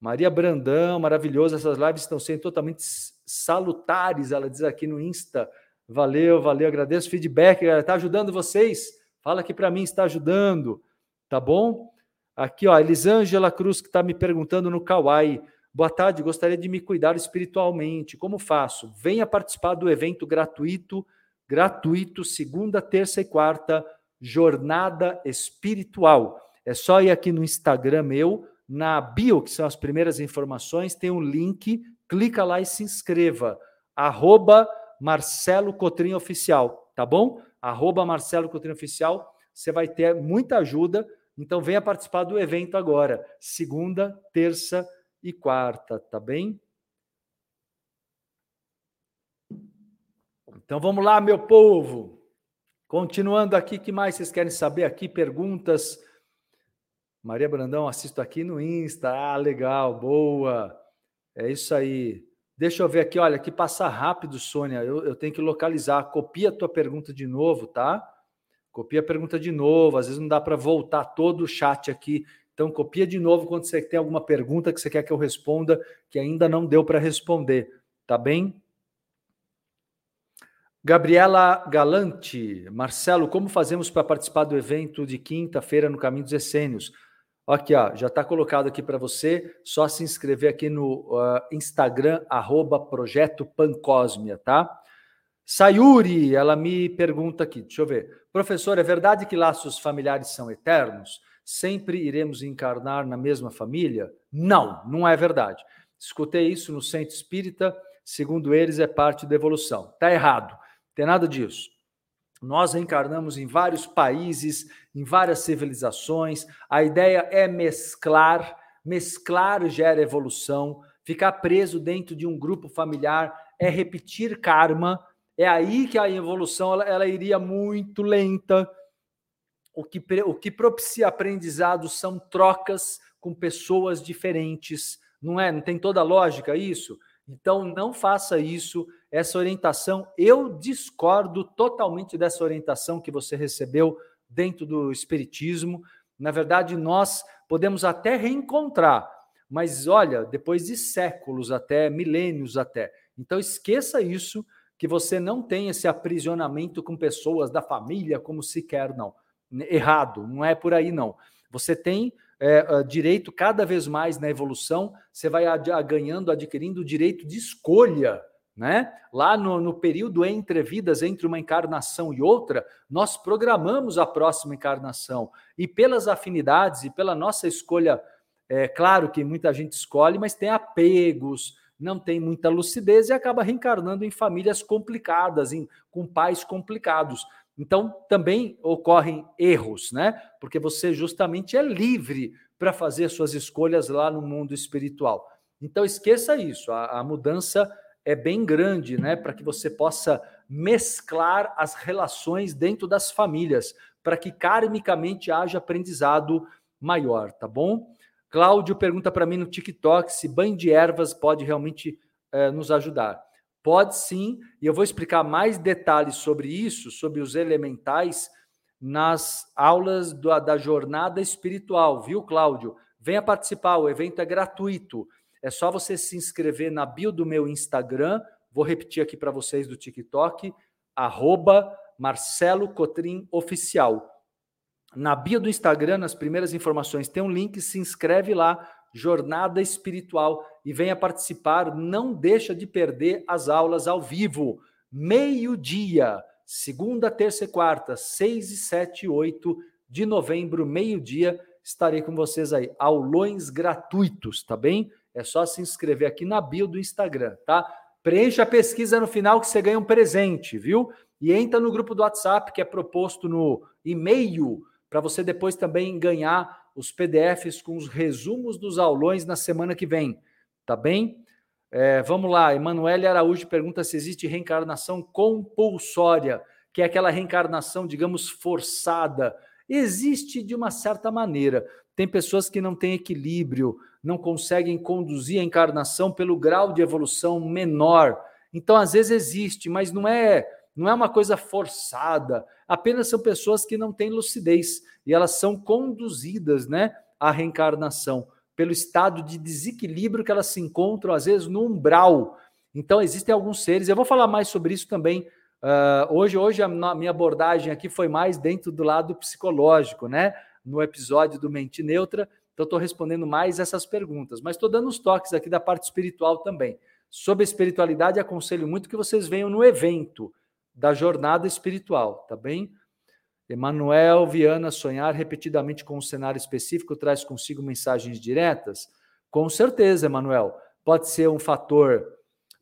Maria Brandão, maravilhoso, essas lives estão sendo totalmente salutares, ela diz aqui no Insta. Valeu, valeu, agradeço o feedback, está ajudando vocês? Fala aqui para mim, está ajudando, tá bom? Aqui, ó, Elisângela Cruz que está me perguntando no Kawaii. Boa tarde, gostaria de me cuidar espiritualmente. Como faço? Venha participar do evento gratuito, gratuito, segunda, terça e quarta, Jornada Espiritual. É só ir aqui no Instagram meu, na bio, que são as primeiras informações, tem um link, clica lá e se inscreva. Arroba Marcelo Cotrim Oficial, tá bom? Arroba Marcelo Cotrim Oficial, você vai ter muita ajuda. Então venha participar do evento agora, segunda, terça e quarta, tá bem? Então vamos lá, meu povo. Continuando aqui, que mais vocês querem saber aqui? Perguntas. Maria Brandão, assisto aqui no Insta. Ah, legal, boa. É isso aí. Deixa eu ver aqui, olha, que passa rápido, Sônia. Eu, eu tenho que localizar. Copia a tua pergunta de novo, tá? Copia a pergunta de novo. Às vezes não dá para voltar todo o chat aqui então, copia de novo quando você tem alguma pergunta que você quer que eu responda, que ainda não deu para responder, tá bem? Gabriela Galante, Marcelo, como fazemos para participar do evento de quinta-feira no Caminho dos Essênios? Aqui, ó, já está colocado aqui para você, só se inscrever aqui no uh, Instagram, arroba Projeto tá? Sayuri, ela me pergunta aqui, deixa eu ver. Professor, é verdade que laços familiares são eternos? sempre iremos encarnar na mesma família? Não, não é verdade. Escutei isso no centro espírita, segundo eles, é parte da evolução. Está errado, tem nada disso. Nós reencarnamos em vários países, em várias civilizações. A ideia é mesclar, mesclar gera evolução. Ficar preso dentro de um grupo familiar é repetir karma. É aí que a evolução ela, ela iria muito lenta o que, o que propicia aprendizado são trocas com pessoas diferentes, não é? Não tem toda a lógica isso? Então não faça isso, essa orientação, eu discordo totalmente dessa orientação que você recebeu dentro do espiritismo. Na verdade, nós podemos até reencontrar, mas olha, depois de séculos até, milênios até. Então esqueça isso, que você não tem esse aprisionamento com pessoas da família como se quer, não errado, não é por aí não. Você tem é, direito cada vez mais na evolução, você vai ad ganhando, adquirindo o direito de escolha. Né? Lá no, no, período entre vidas, entre uma encarnação e outra, nós programamos a próxima encarnação. E pelas afinidades e pela nossa escolha, é claro que muita gente escolhe, mas tem apegos, não tem muita lucidez e acaba reencarnando em famílias complicadas, em, com pais complicados. Então, também ocorrem erros, né? Porque você justamente é livre para fazer suas escolhas lá no mundo espiritual. Então, esqueça isso. A, a mudança é bem grande, né? Para que você possa mesclar as relações dentro das famílias, para que karmicamente haja aprendizado maior, tá bom? Cláudio pergunta para mim no TikTok se banho de ervas pode realmente é, nos ajudar. Pode sim, e eu vou explicar mais detalhes sobre isso, sobre os elementais, nas aulas do, da jornada espiritual, viu, Cláudio? Venha participar, o evento é gratuito. É só você se inscrever na bio do meu Instagram. Vou repetir aqui para vocês do TikTok, arroba Marcelo Cotrim Oficial. Na bio do Instagram, nas primeiras informações, tem um link, se inscreve lá, Jornada Espiritual, e venha participar. Não deixa de perder as aulas ao vivo, meio-dia, segunda, terça e quarta, 6 e 7 e 8 de novembro, meio-dia, estarei com vocês aí. Aulões gratuitos, tá bem? É só se inscrever aqui na bio do Instagram, tá? Preencha a pesquisa no final que você ganha um presente, viu? E entra no grupo do WhatsApp que é proposto no e-mail para você depois também ganhar os PDFs com os resumos dos aulões na semana que vem, tá bem? É, vamos lá, Emanuele Araújo pergunta se existe reencarnação compulsória, que é aquela reencarnação, digamos, forçada. Existe de uma certa maneira. Tem pessoas que não têm equilíbrio, não conseguem conduzir a encarnação pelo grau de evolução menor. Então, às vezes existe, mas não é não é uma coisa forçada. Apenas são pessoas que não têm lucidez e elas são conduzidas, né, à reencarnação pelo estado de desequilíbrio que elas se encontram às vezes no umbral. Então existem alguns seres. Eu vou falar mais sobre isso também. Uh, hoje, hoje a minha abordagem aqui foi mais dentro do lado psicológico, né? No episódio do Mente Neutra. Então, estou respondendo mais essas perguntas, mas estou dando os toques aqui da parte espiritual também. Sobre a espiritualidade, aconselho muito que vocês venham no evento da jornada espiritual, tá bem? Emanuel Viana, sonhar repetidamente com um cenário específico traz consigo mensagens diretas? Com certeza, Emanuel. Pode ser um fator,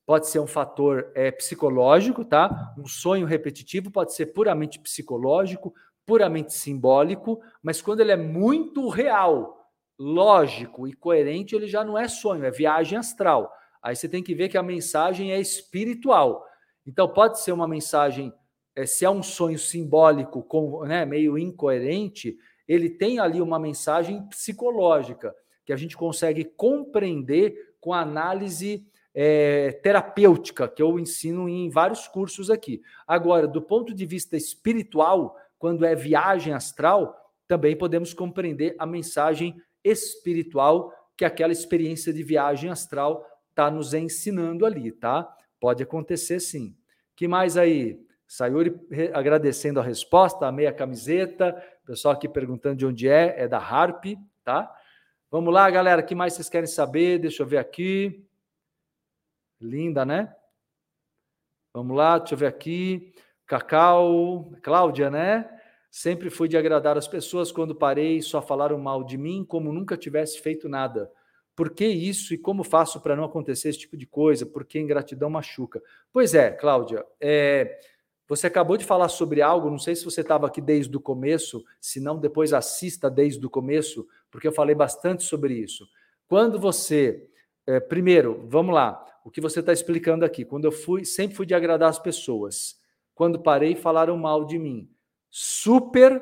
pode ser um fator é, psicológico, tá? Um sonho repetitivo pode ser puramente psicológico, puramente simbólico, mas quando ele é muito real, lógico e coerente, ele já não é sonho, é viagem astral. Aí você tem que ver que a mensagem é espiritual. Então, pode ser uma mensagem, é, se é um sonho simbólico, com, né, meio incoerente, ele tem ali uma mensagem psicológica, que a gente consegue compreender com análise é, terapêutica, que eu ensino em vários cursos aqui. Agora, do ponto de vista espiritual, quando é viagem astral, também podemos compreender a mensagem espiritual que aquela experiência de viagem astral está nos ensinando ali, tá? Pode acontecer sim. Que mais aí? Sayuri agradecendo a resposta, a meia camiseta, pessoal aqui perguntando de onde é, é da Harp, tá? Vamos lá, galera, o que mais vocês querem saber? Deixa eu ver aqui. Linda, né? Vamos lá, deixa eu ver aqui. Cacau, Cláudia, né? Sempre fui de agradar as pessoas quando parei, só falaram mal de mim como nunca tivesse feito nada. Por que isso e como faço para não acontecer esse tipo de coisa? Porque ingratidão machuca. Pois é, Cláudia, é, você acabou de falar sobre algo, não sei se você estava aqui desde o começo, se não, depois assista desde o começo, porque eu falei bastante sobre isso. Quando você. É, primeiro, vamos lá, o que você está explicando aqui. Quando eu fui, sempre fui de agradar as pessoas. Quando parei, falaram mal de mim super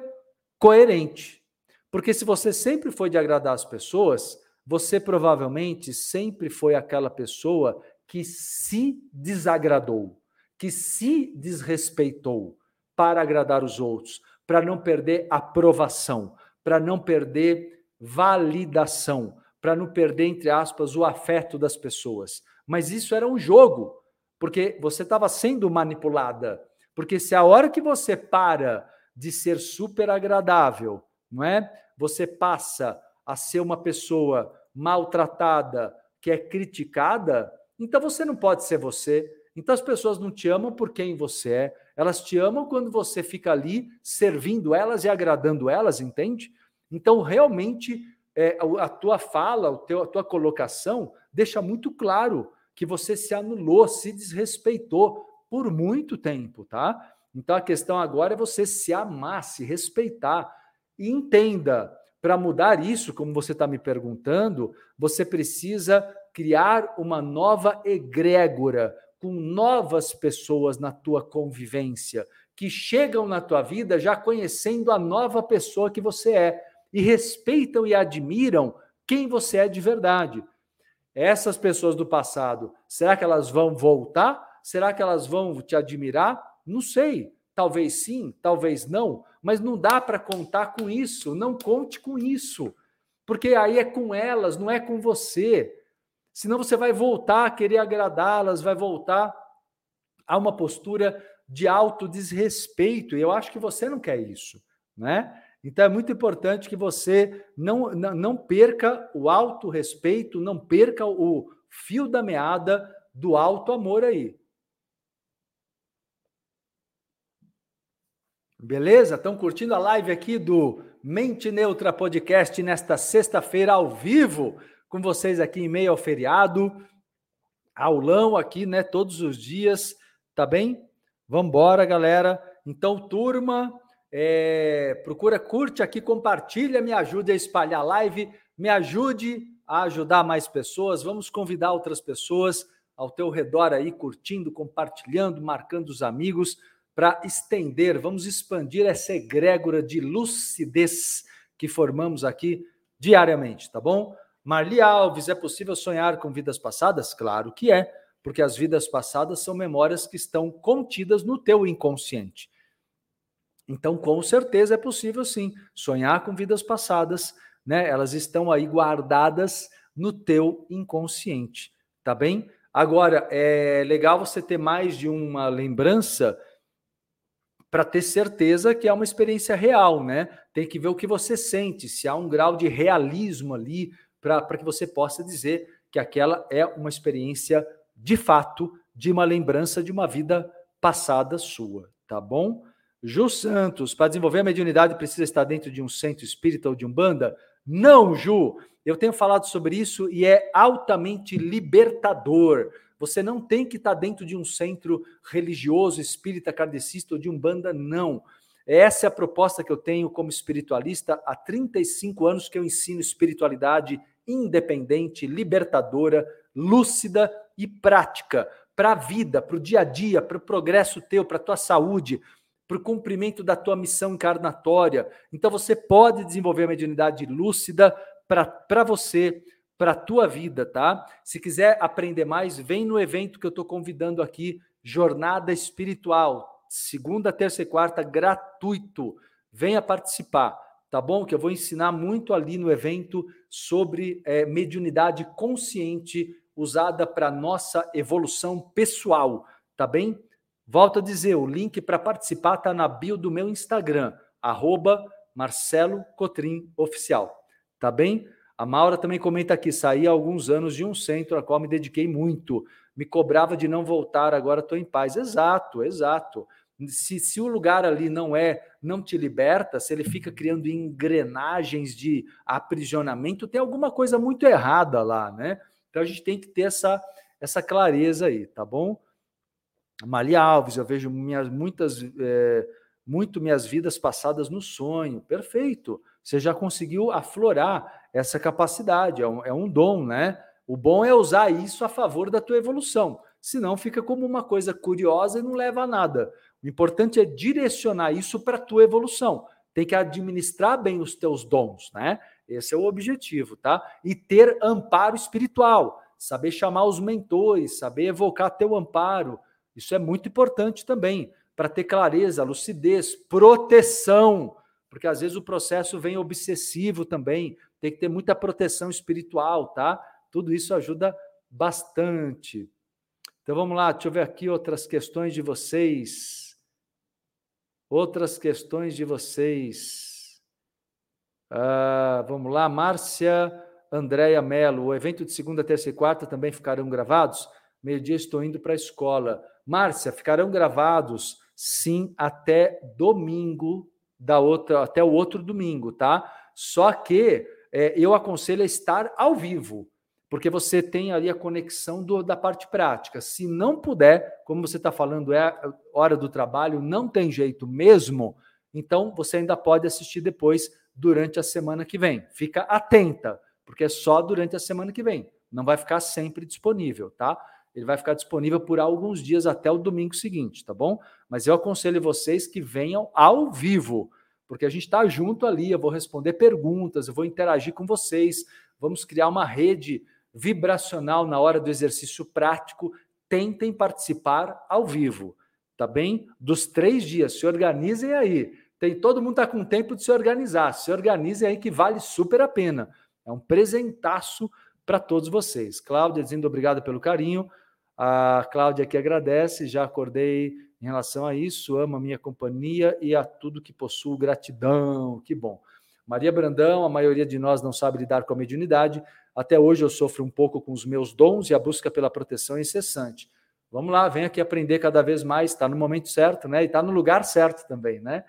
coerente. Porque se você sempre foi de agradar as pessoas, você provavelmente sempre foi aquela pessoa que se desagradou, que se desrespeitou para agradar os outros, para não perder aprovação, para não perder validação, para não perder, entre aspas, o afeto das pessoas. Mas isso era um jogo, porque você estava sendo manipulada. Porque se a hora que você para de ser super agradável, não é? Você passa a ser uma pessoa maltratada, que é criticada, então você não pode ser você. Então as pessoas não te amam por quem você é, elas te amam quando você fica ali servindo elas e agradando elas, entende? Então realmente é, a tua fala, o teu, a tua colocação deixa muito claro que você se anulou, se desrespeitou por muito tempo, tá? Então a questão agora é você se amar, se respeitar. E entenda, para mudar isso, como você está me perguntando, você precisa criar uma nova egrégora, com novas pessoas na tua convivência, que chegam na tua vida já conhecendo a nova pessoa que você é e respeitam e admiram quem você é de verdade. Essas pessoas do passado, será que elas vão voltar? Será que elas vão te admirar? Não sei. Talvez sim, talvez não, mas não dá para contar com isso. Não conte com isso. Porque aí é com elas, não é com você. Senão você vai voltar a querer agradá-las, vai voltar a uma postura de autodesrespeito. E eu acho que você não quer isso, né? Então é muito importante que você não, não, perca o autorrespeito, não perca o fio da meada do alto amor aí. Beleza? Estão curtindo a live aqui do Mente Neutra Podcast nesta sexta-feira ao vivo com vocês aqui em meio ao feriado. Aulão aqui, né, todos os dias, tá bem? Vambora, galera. Então, turma, é, procura, curte aqui, compartilha, me ajude a espalhar a live, me ajude a ajudar mais pessoas. Vamos convidar outras pessoas ao teu redor aí, curtindo, compartilhando, marcando os amigos para estender, vamos expandir essa egrégora de lucidez que formamos aqui diariamente, tá bom? Marli Alves, é possível sonhar com vidas passadas? Claro que é, porque as vidas passadas são memórias que estão contidas no teu inconsciente. Então, com certeza é possível sim sonhar com vidas passadas, né? Elas estão aí guardadas no teu inconsciente, tá bem? Agora, é legal você ter mais de uma lembrança para ter certeza que é uma experiência real, né? Tem que ver o que você sente, se há um grau de realismo ali para que você possa dizer que aquela é uma experiência de fato, de uma lembrança de uma vida passada sua, tá bom? Ju Santos, para desenvolver a mediunidade precisa estar dentro de um centro espírita ou de um banda? Não, Ju. Eu tenho falado sobre isso e é altamente libertador. Você não tem que estar dentro de um centro religioso, espírita, kardecista ou de umbanda, não. Essa é a proposta que eu tenho como espiritualista há 35 anos que eu ensino espiritualidade independente, libertadora, lúcida e prática para a vida, para o dia a dia, para o progresso teu, para a tua saúde, para o cumprimento da tua missão encarnatória. Então você pode desenvolver a mediunidade lúcida para você, para a tua vida, tá? Se quiser aprender mais, vem no evento que eu estou convidando aqui, Jornada Espiritual, segunda, terça e quarta, gratuito. Venha participar, tá bom? Que eu vou ensinar muito ali no evento sobre é, mediunidade consciente usada para nossa evolução pessoal, tá bem? Volto a dizer, o link para participar está na bio do meu Instagram, arroba Marcelo Cotrim Oficial, tá bem? A Maura também comenta aqui: saí há alguns anos de um centro a qual me dediquei muito. Me cobrava de não voltar, agora estou em paz. Exato, exato. Se, se o lugar ali não é, não te liberta, se ele fica criando engrenagens de aprisionamento, tem alguma coisa muito errada lá, né? Então a gente tem que ter essa, essa clareza aí, tá bom? Malia Alves, eu vejo minhas, muitas, é, muito minhas vidas passadas no sonho. Perfeito. Você já conseguiu aflorar essa capacidade, é um, é um dom, né? O bom é usar isso a favor da tua evolução, senão fica como uma coisa curiosa e não leva a nada. O importante é direcionar isso para a tua evolução. Tem que administrar bem os teus dons, né? Esse é o objetivo, tá? E ter amparo espiritual, saber chamar os mentores, saber evocar teu amparo. Isso é muito importante também, para ter clareza, lucidez, proteção, porque às vezes o processo vem obsessivo também, tem que ter muita proteção espiritual, tá? Tudo isso ajuda bastante. Então vamos lá, deixa eu ver aqui outras questões de vocês. Outras questões de vocês. Ah, vamos lá, Márcia Andréia Melo. O evento de segunda, terça e quarta também ficarão gravados? Meio-dia estou indo para a escola. Márcia, ficarão gravados sim até domingo da outra, até o outro domingo, tá? Só que é, eu aconselho a estar ao vivo, porque você tem ali a conexão do, da parte prática. Se não puder, como você está falando, é hora do trabalho, não tem jeito mesmo, então você ainda pode assistir depois durante a semana que vem. Fica atenta, porque é só durante a semana que vem. Não vai ficar sempre disponível, tá? Ele vai ficar disponível por alguns dias até o domingo seguinte, tá bom? Mas eu aconselho vocês que venham ao vivo, porque a gente está junto ali. Eu vou responder perguntas, eu vou interagir com vocês. Vamos criar uma rede vibracional na hora do exercício prático. Tentem participar ao vivo, tá bem? Dos três dias, se organizem aí. Tem todo mundo está com tempo de se organizar. Se organizem aí que vale super a pena. É um presentaço para todos vocês. Cláudia dizendo obrigado pelo carinho. A Cláudia aqui agradece, já acordei em relação a isso, amo a minha companhia e a tudo que possuo, gratidão, que bom. Maria Brandão, a maioria de nós não sabe lidar com a mediunidade. Até hoje eu sofro um pouco com os meus dons e a busca pela proteção é incessante. Vamos lá, vem aqui aprender cada vez mais, está no momento certo, né? E está no lugar certo também, né?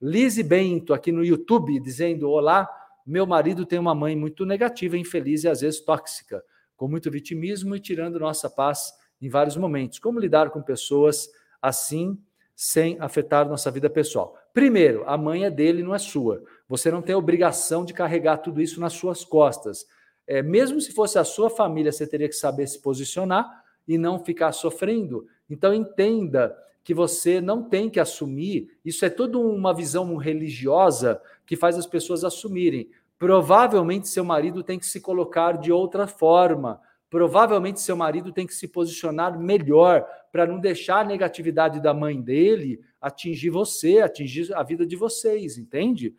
Lise Bento, aqui no YouTube, dizendo: Olá, meu marido tem uma mãe muito negativa, infeliz e às vezes tóxica, com muito vitimismo e tirando nossa paz em vários momentos. Como lidar com pessoas assim sem afetar nossa vida pessoal? Primeiro, a mãe é dele, não é sua. Você não tem obrigação de carregar tudo isso nas suas costas. É, mesmo se fosse a sua família, você teria que saber se posicionar e não ficar sofrendo. Então entenda que você não tem que assumir. Isso é toda uma visão religiosa que faz as pessoas assumirem. Provavelmente seu marido tem que se colocar de outra forma. Provavelmente seu marido tem que se posicionar melhor para não deixar a negatividade da mãe dele atingir você, atingir a vida de vocês, entende?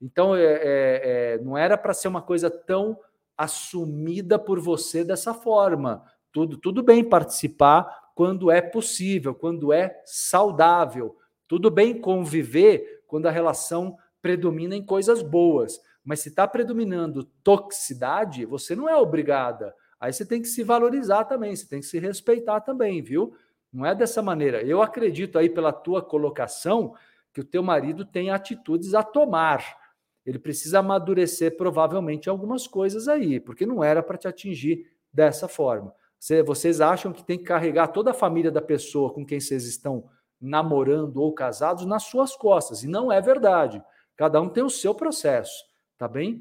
Então, é, é, é não era para ser uma coisa tão assumida por você dessa forma. Tudo, tudo bem participar quando é possível, quando é saudável. Tudo bem conviver quando a relação predomina em coisas boas. Mas se está predominando toxicidade, você não é obrigada Aí você tem que se valorizar também, você tem que se respeitar também, viu? Não é dessa maneira. Eu acredito aí pela tua colocação que o teu marido tem atitudes a tomar. Ele precisa amadurecer provavelmente algumas coisas aí, porque não era para te atingir dessa forma. Vocês acham que tem que carregar toda a família da pessoa com quem vocês estão namorando ou casados nas suas costas, e não é verdade. Cada um tem o seu processo, tá bem?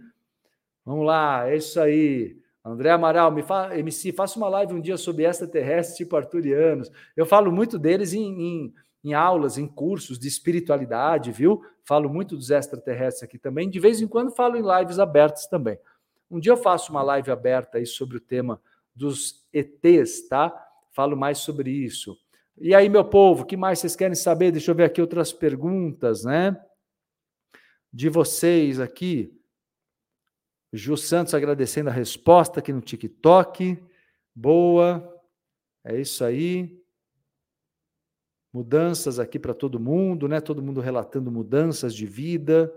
Vamos lá, é isso aí. André Amaral, me fa... MC, faça uma live um dia sobre extraterrestres tipo arturianos. Eu falo muito deles em, em, em, aulas, em cursos de espiritualidade, viu? Falo muito dos extraterrestres aqui também. De vez em quando falo em lives abertas também. Um dia eu faço uma live aberta aí sobre o tema dos ETs, tá? Falo mais sobre isso. E aí, meu povo, o que mais vocês querem saber? Deixa eu ver aqui outras perguntas, né? De vocês aqui. Ju Santos agradecendo a resposta aqui no TikTok. Boa. É isso aí. Mudanças aqui para todo mundo, né? Todo mundo relatando mudanças de vida.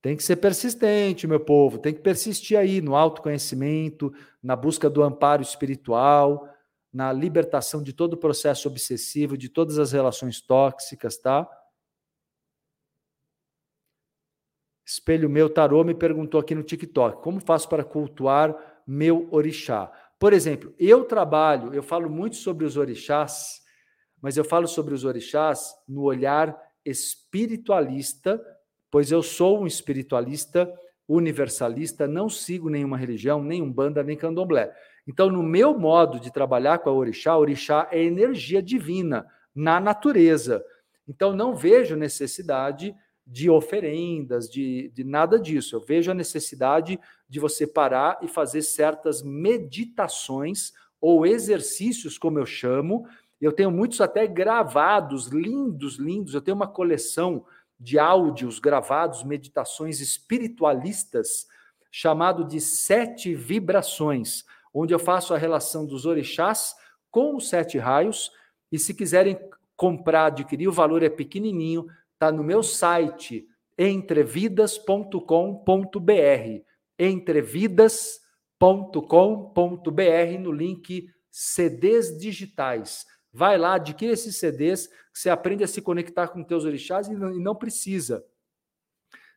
Tem que ser persistente, meu povo. Tem que persistir aí no autoconhecimento, na busca do amparo espiritual, na libertação de todo o processo obsessivo, de todas as relações tóxicas, tá? Espelho Meu Tarô me perguntou aqui no TikTok: como faço para cultuar meu orixá? Por exemplo, eu trabalho, eu falo muito sobre os orixás, mas eu falo sobre os orixás no olhar espiritualista, pois eu sou um espiritualista universalista, não sigo nenhuma religião, nem umbanda, nem candomblé. Então, no meu modo de trabalhar com a orixá, orixá é energia divina na natureza. Então, não vejo necessidade de oferendas, de, de nada disso. Eu vejo a necessidade de você parar e fazer certas meditações ou exercícios, como eu chamo. Eu tenho muitos até gravados, lindos, lindos. Eu tenho uma coleção de áudios gravados, meditações espiritualistas, chamado de Sete Vibrações, onde eu faço a relação dos orixás com os sete raios. E se quiserem comprar, adquirir, o valor é pequenininho, Está no meu site entrevidas.com.br. Entrevidas.com.br no link CDs digitais. Vai lá, adquire esses CDs, você aprende a se conectar com teus orixás e não precisa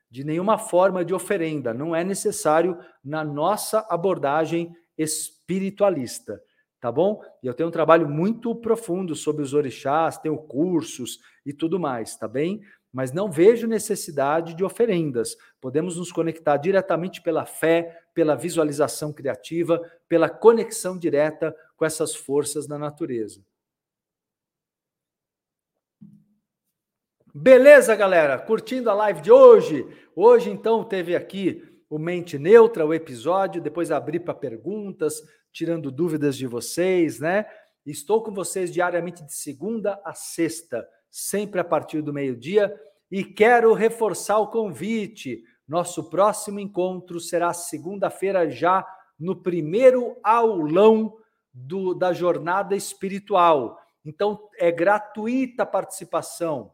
de nenhuma forma de oferenda, não é necessário na nossa abordagem espiritualista tá bom? E eu tenho um trabalho muito profundo sobre os orixás, tenho cursos e tudo mais, tá bem? Mas não vejo necessidade de oferendas. Podemos nos conectar diretamente pela fé, pela visualização criativa, pela conexão direta com essas forças da natureza. Beleza, galera? Curtindo a live de hoje? Hoje, então, teve aqui o Mente Neutra, o episódio, depois abri para perguntas, tirando dúvidas de vocês, né? Estou com vocês diariamente de segunda a sexta, sempre a partir do meio-dia, e quero reforçar o convite. Nosso próximo encontro será segunda-feira, já no primeiro aulão do, da jornada espiritual. Então, é gratuita a participação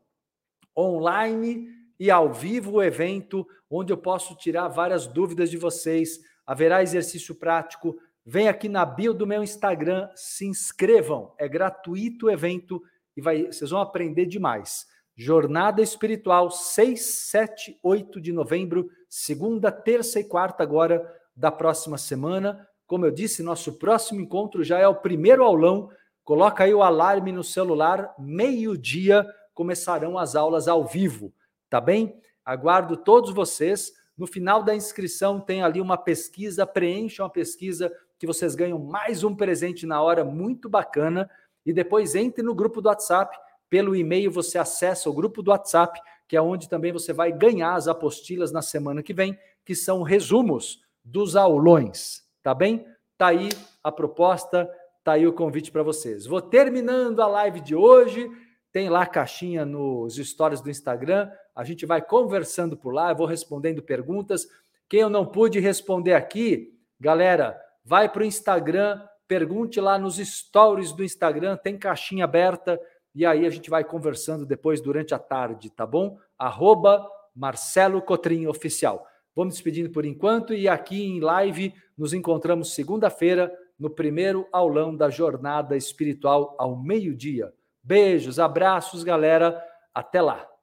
online e ao vivo o evento, onde eu posso tirar várias dúvidas de vocês. Haverá exercício prático. Vem aqui na bio do meu Instagram, se inscrevam. É gratuito o evento e vai, vocês vão aprender demais. Jornada Espiritual, 6, 7, 8 de novembro, segunda, terça e quarta agora da próxima semana. Como eu disse, nosso próximo encontro já é o primeiro aulão. Coloca aí o alarme no celular, meio-dia começarão as aulas ao vivo, tá bem? Aguardo todos vocês. No final da inscrição tem ali uma pesquisa, preencham a pesquisa que vocês ganham mais um presente na hora, muito bacana. E depois entre no grupo do WhatsApp. Pelo e-mail você acessa o grupo do WhatsApp, que é onde também você vai ganhar as apostilas na semana que vem, que são resumos dos aulões, tá bem? Tá aí a proposta, tá aí o convite para vocês. Vou terminando a live de hoje. Tem lá a caixinha nos stories do Instagram. A gente vai conversando por lá, eu vou respondendo perguntas. Quem eu não pude responder aqui, galera, vai para o Instagram, pergunte lá nos stories do Instagram, tem caixinha aberta, e aí a gente vai conversando depois durante a tarde, tá bom? Arroba Marcelo Cotrim Oficial. Vamos despedindo por enquanto e aqui em live nos encontramos segunda-feira no primeiro aulão da jornada espiritual ao meio-dia. Beijos, abraços, galera. Até lá.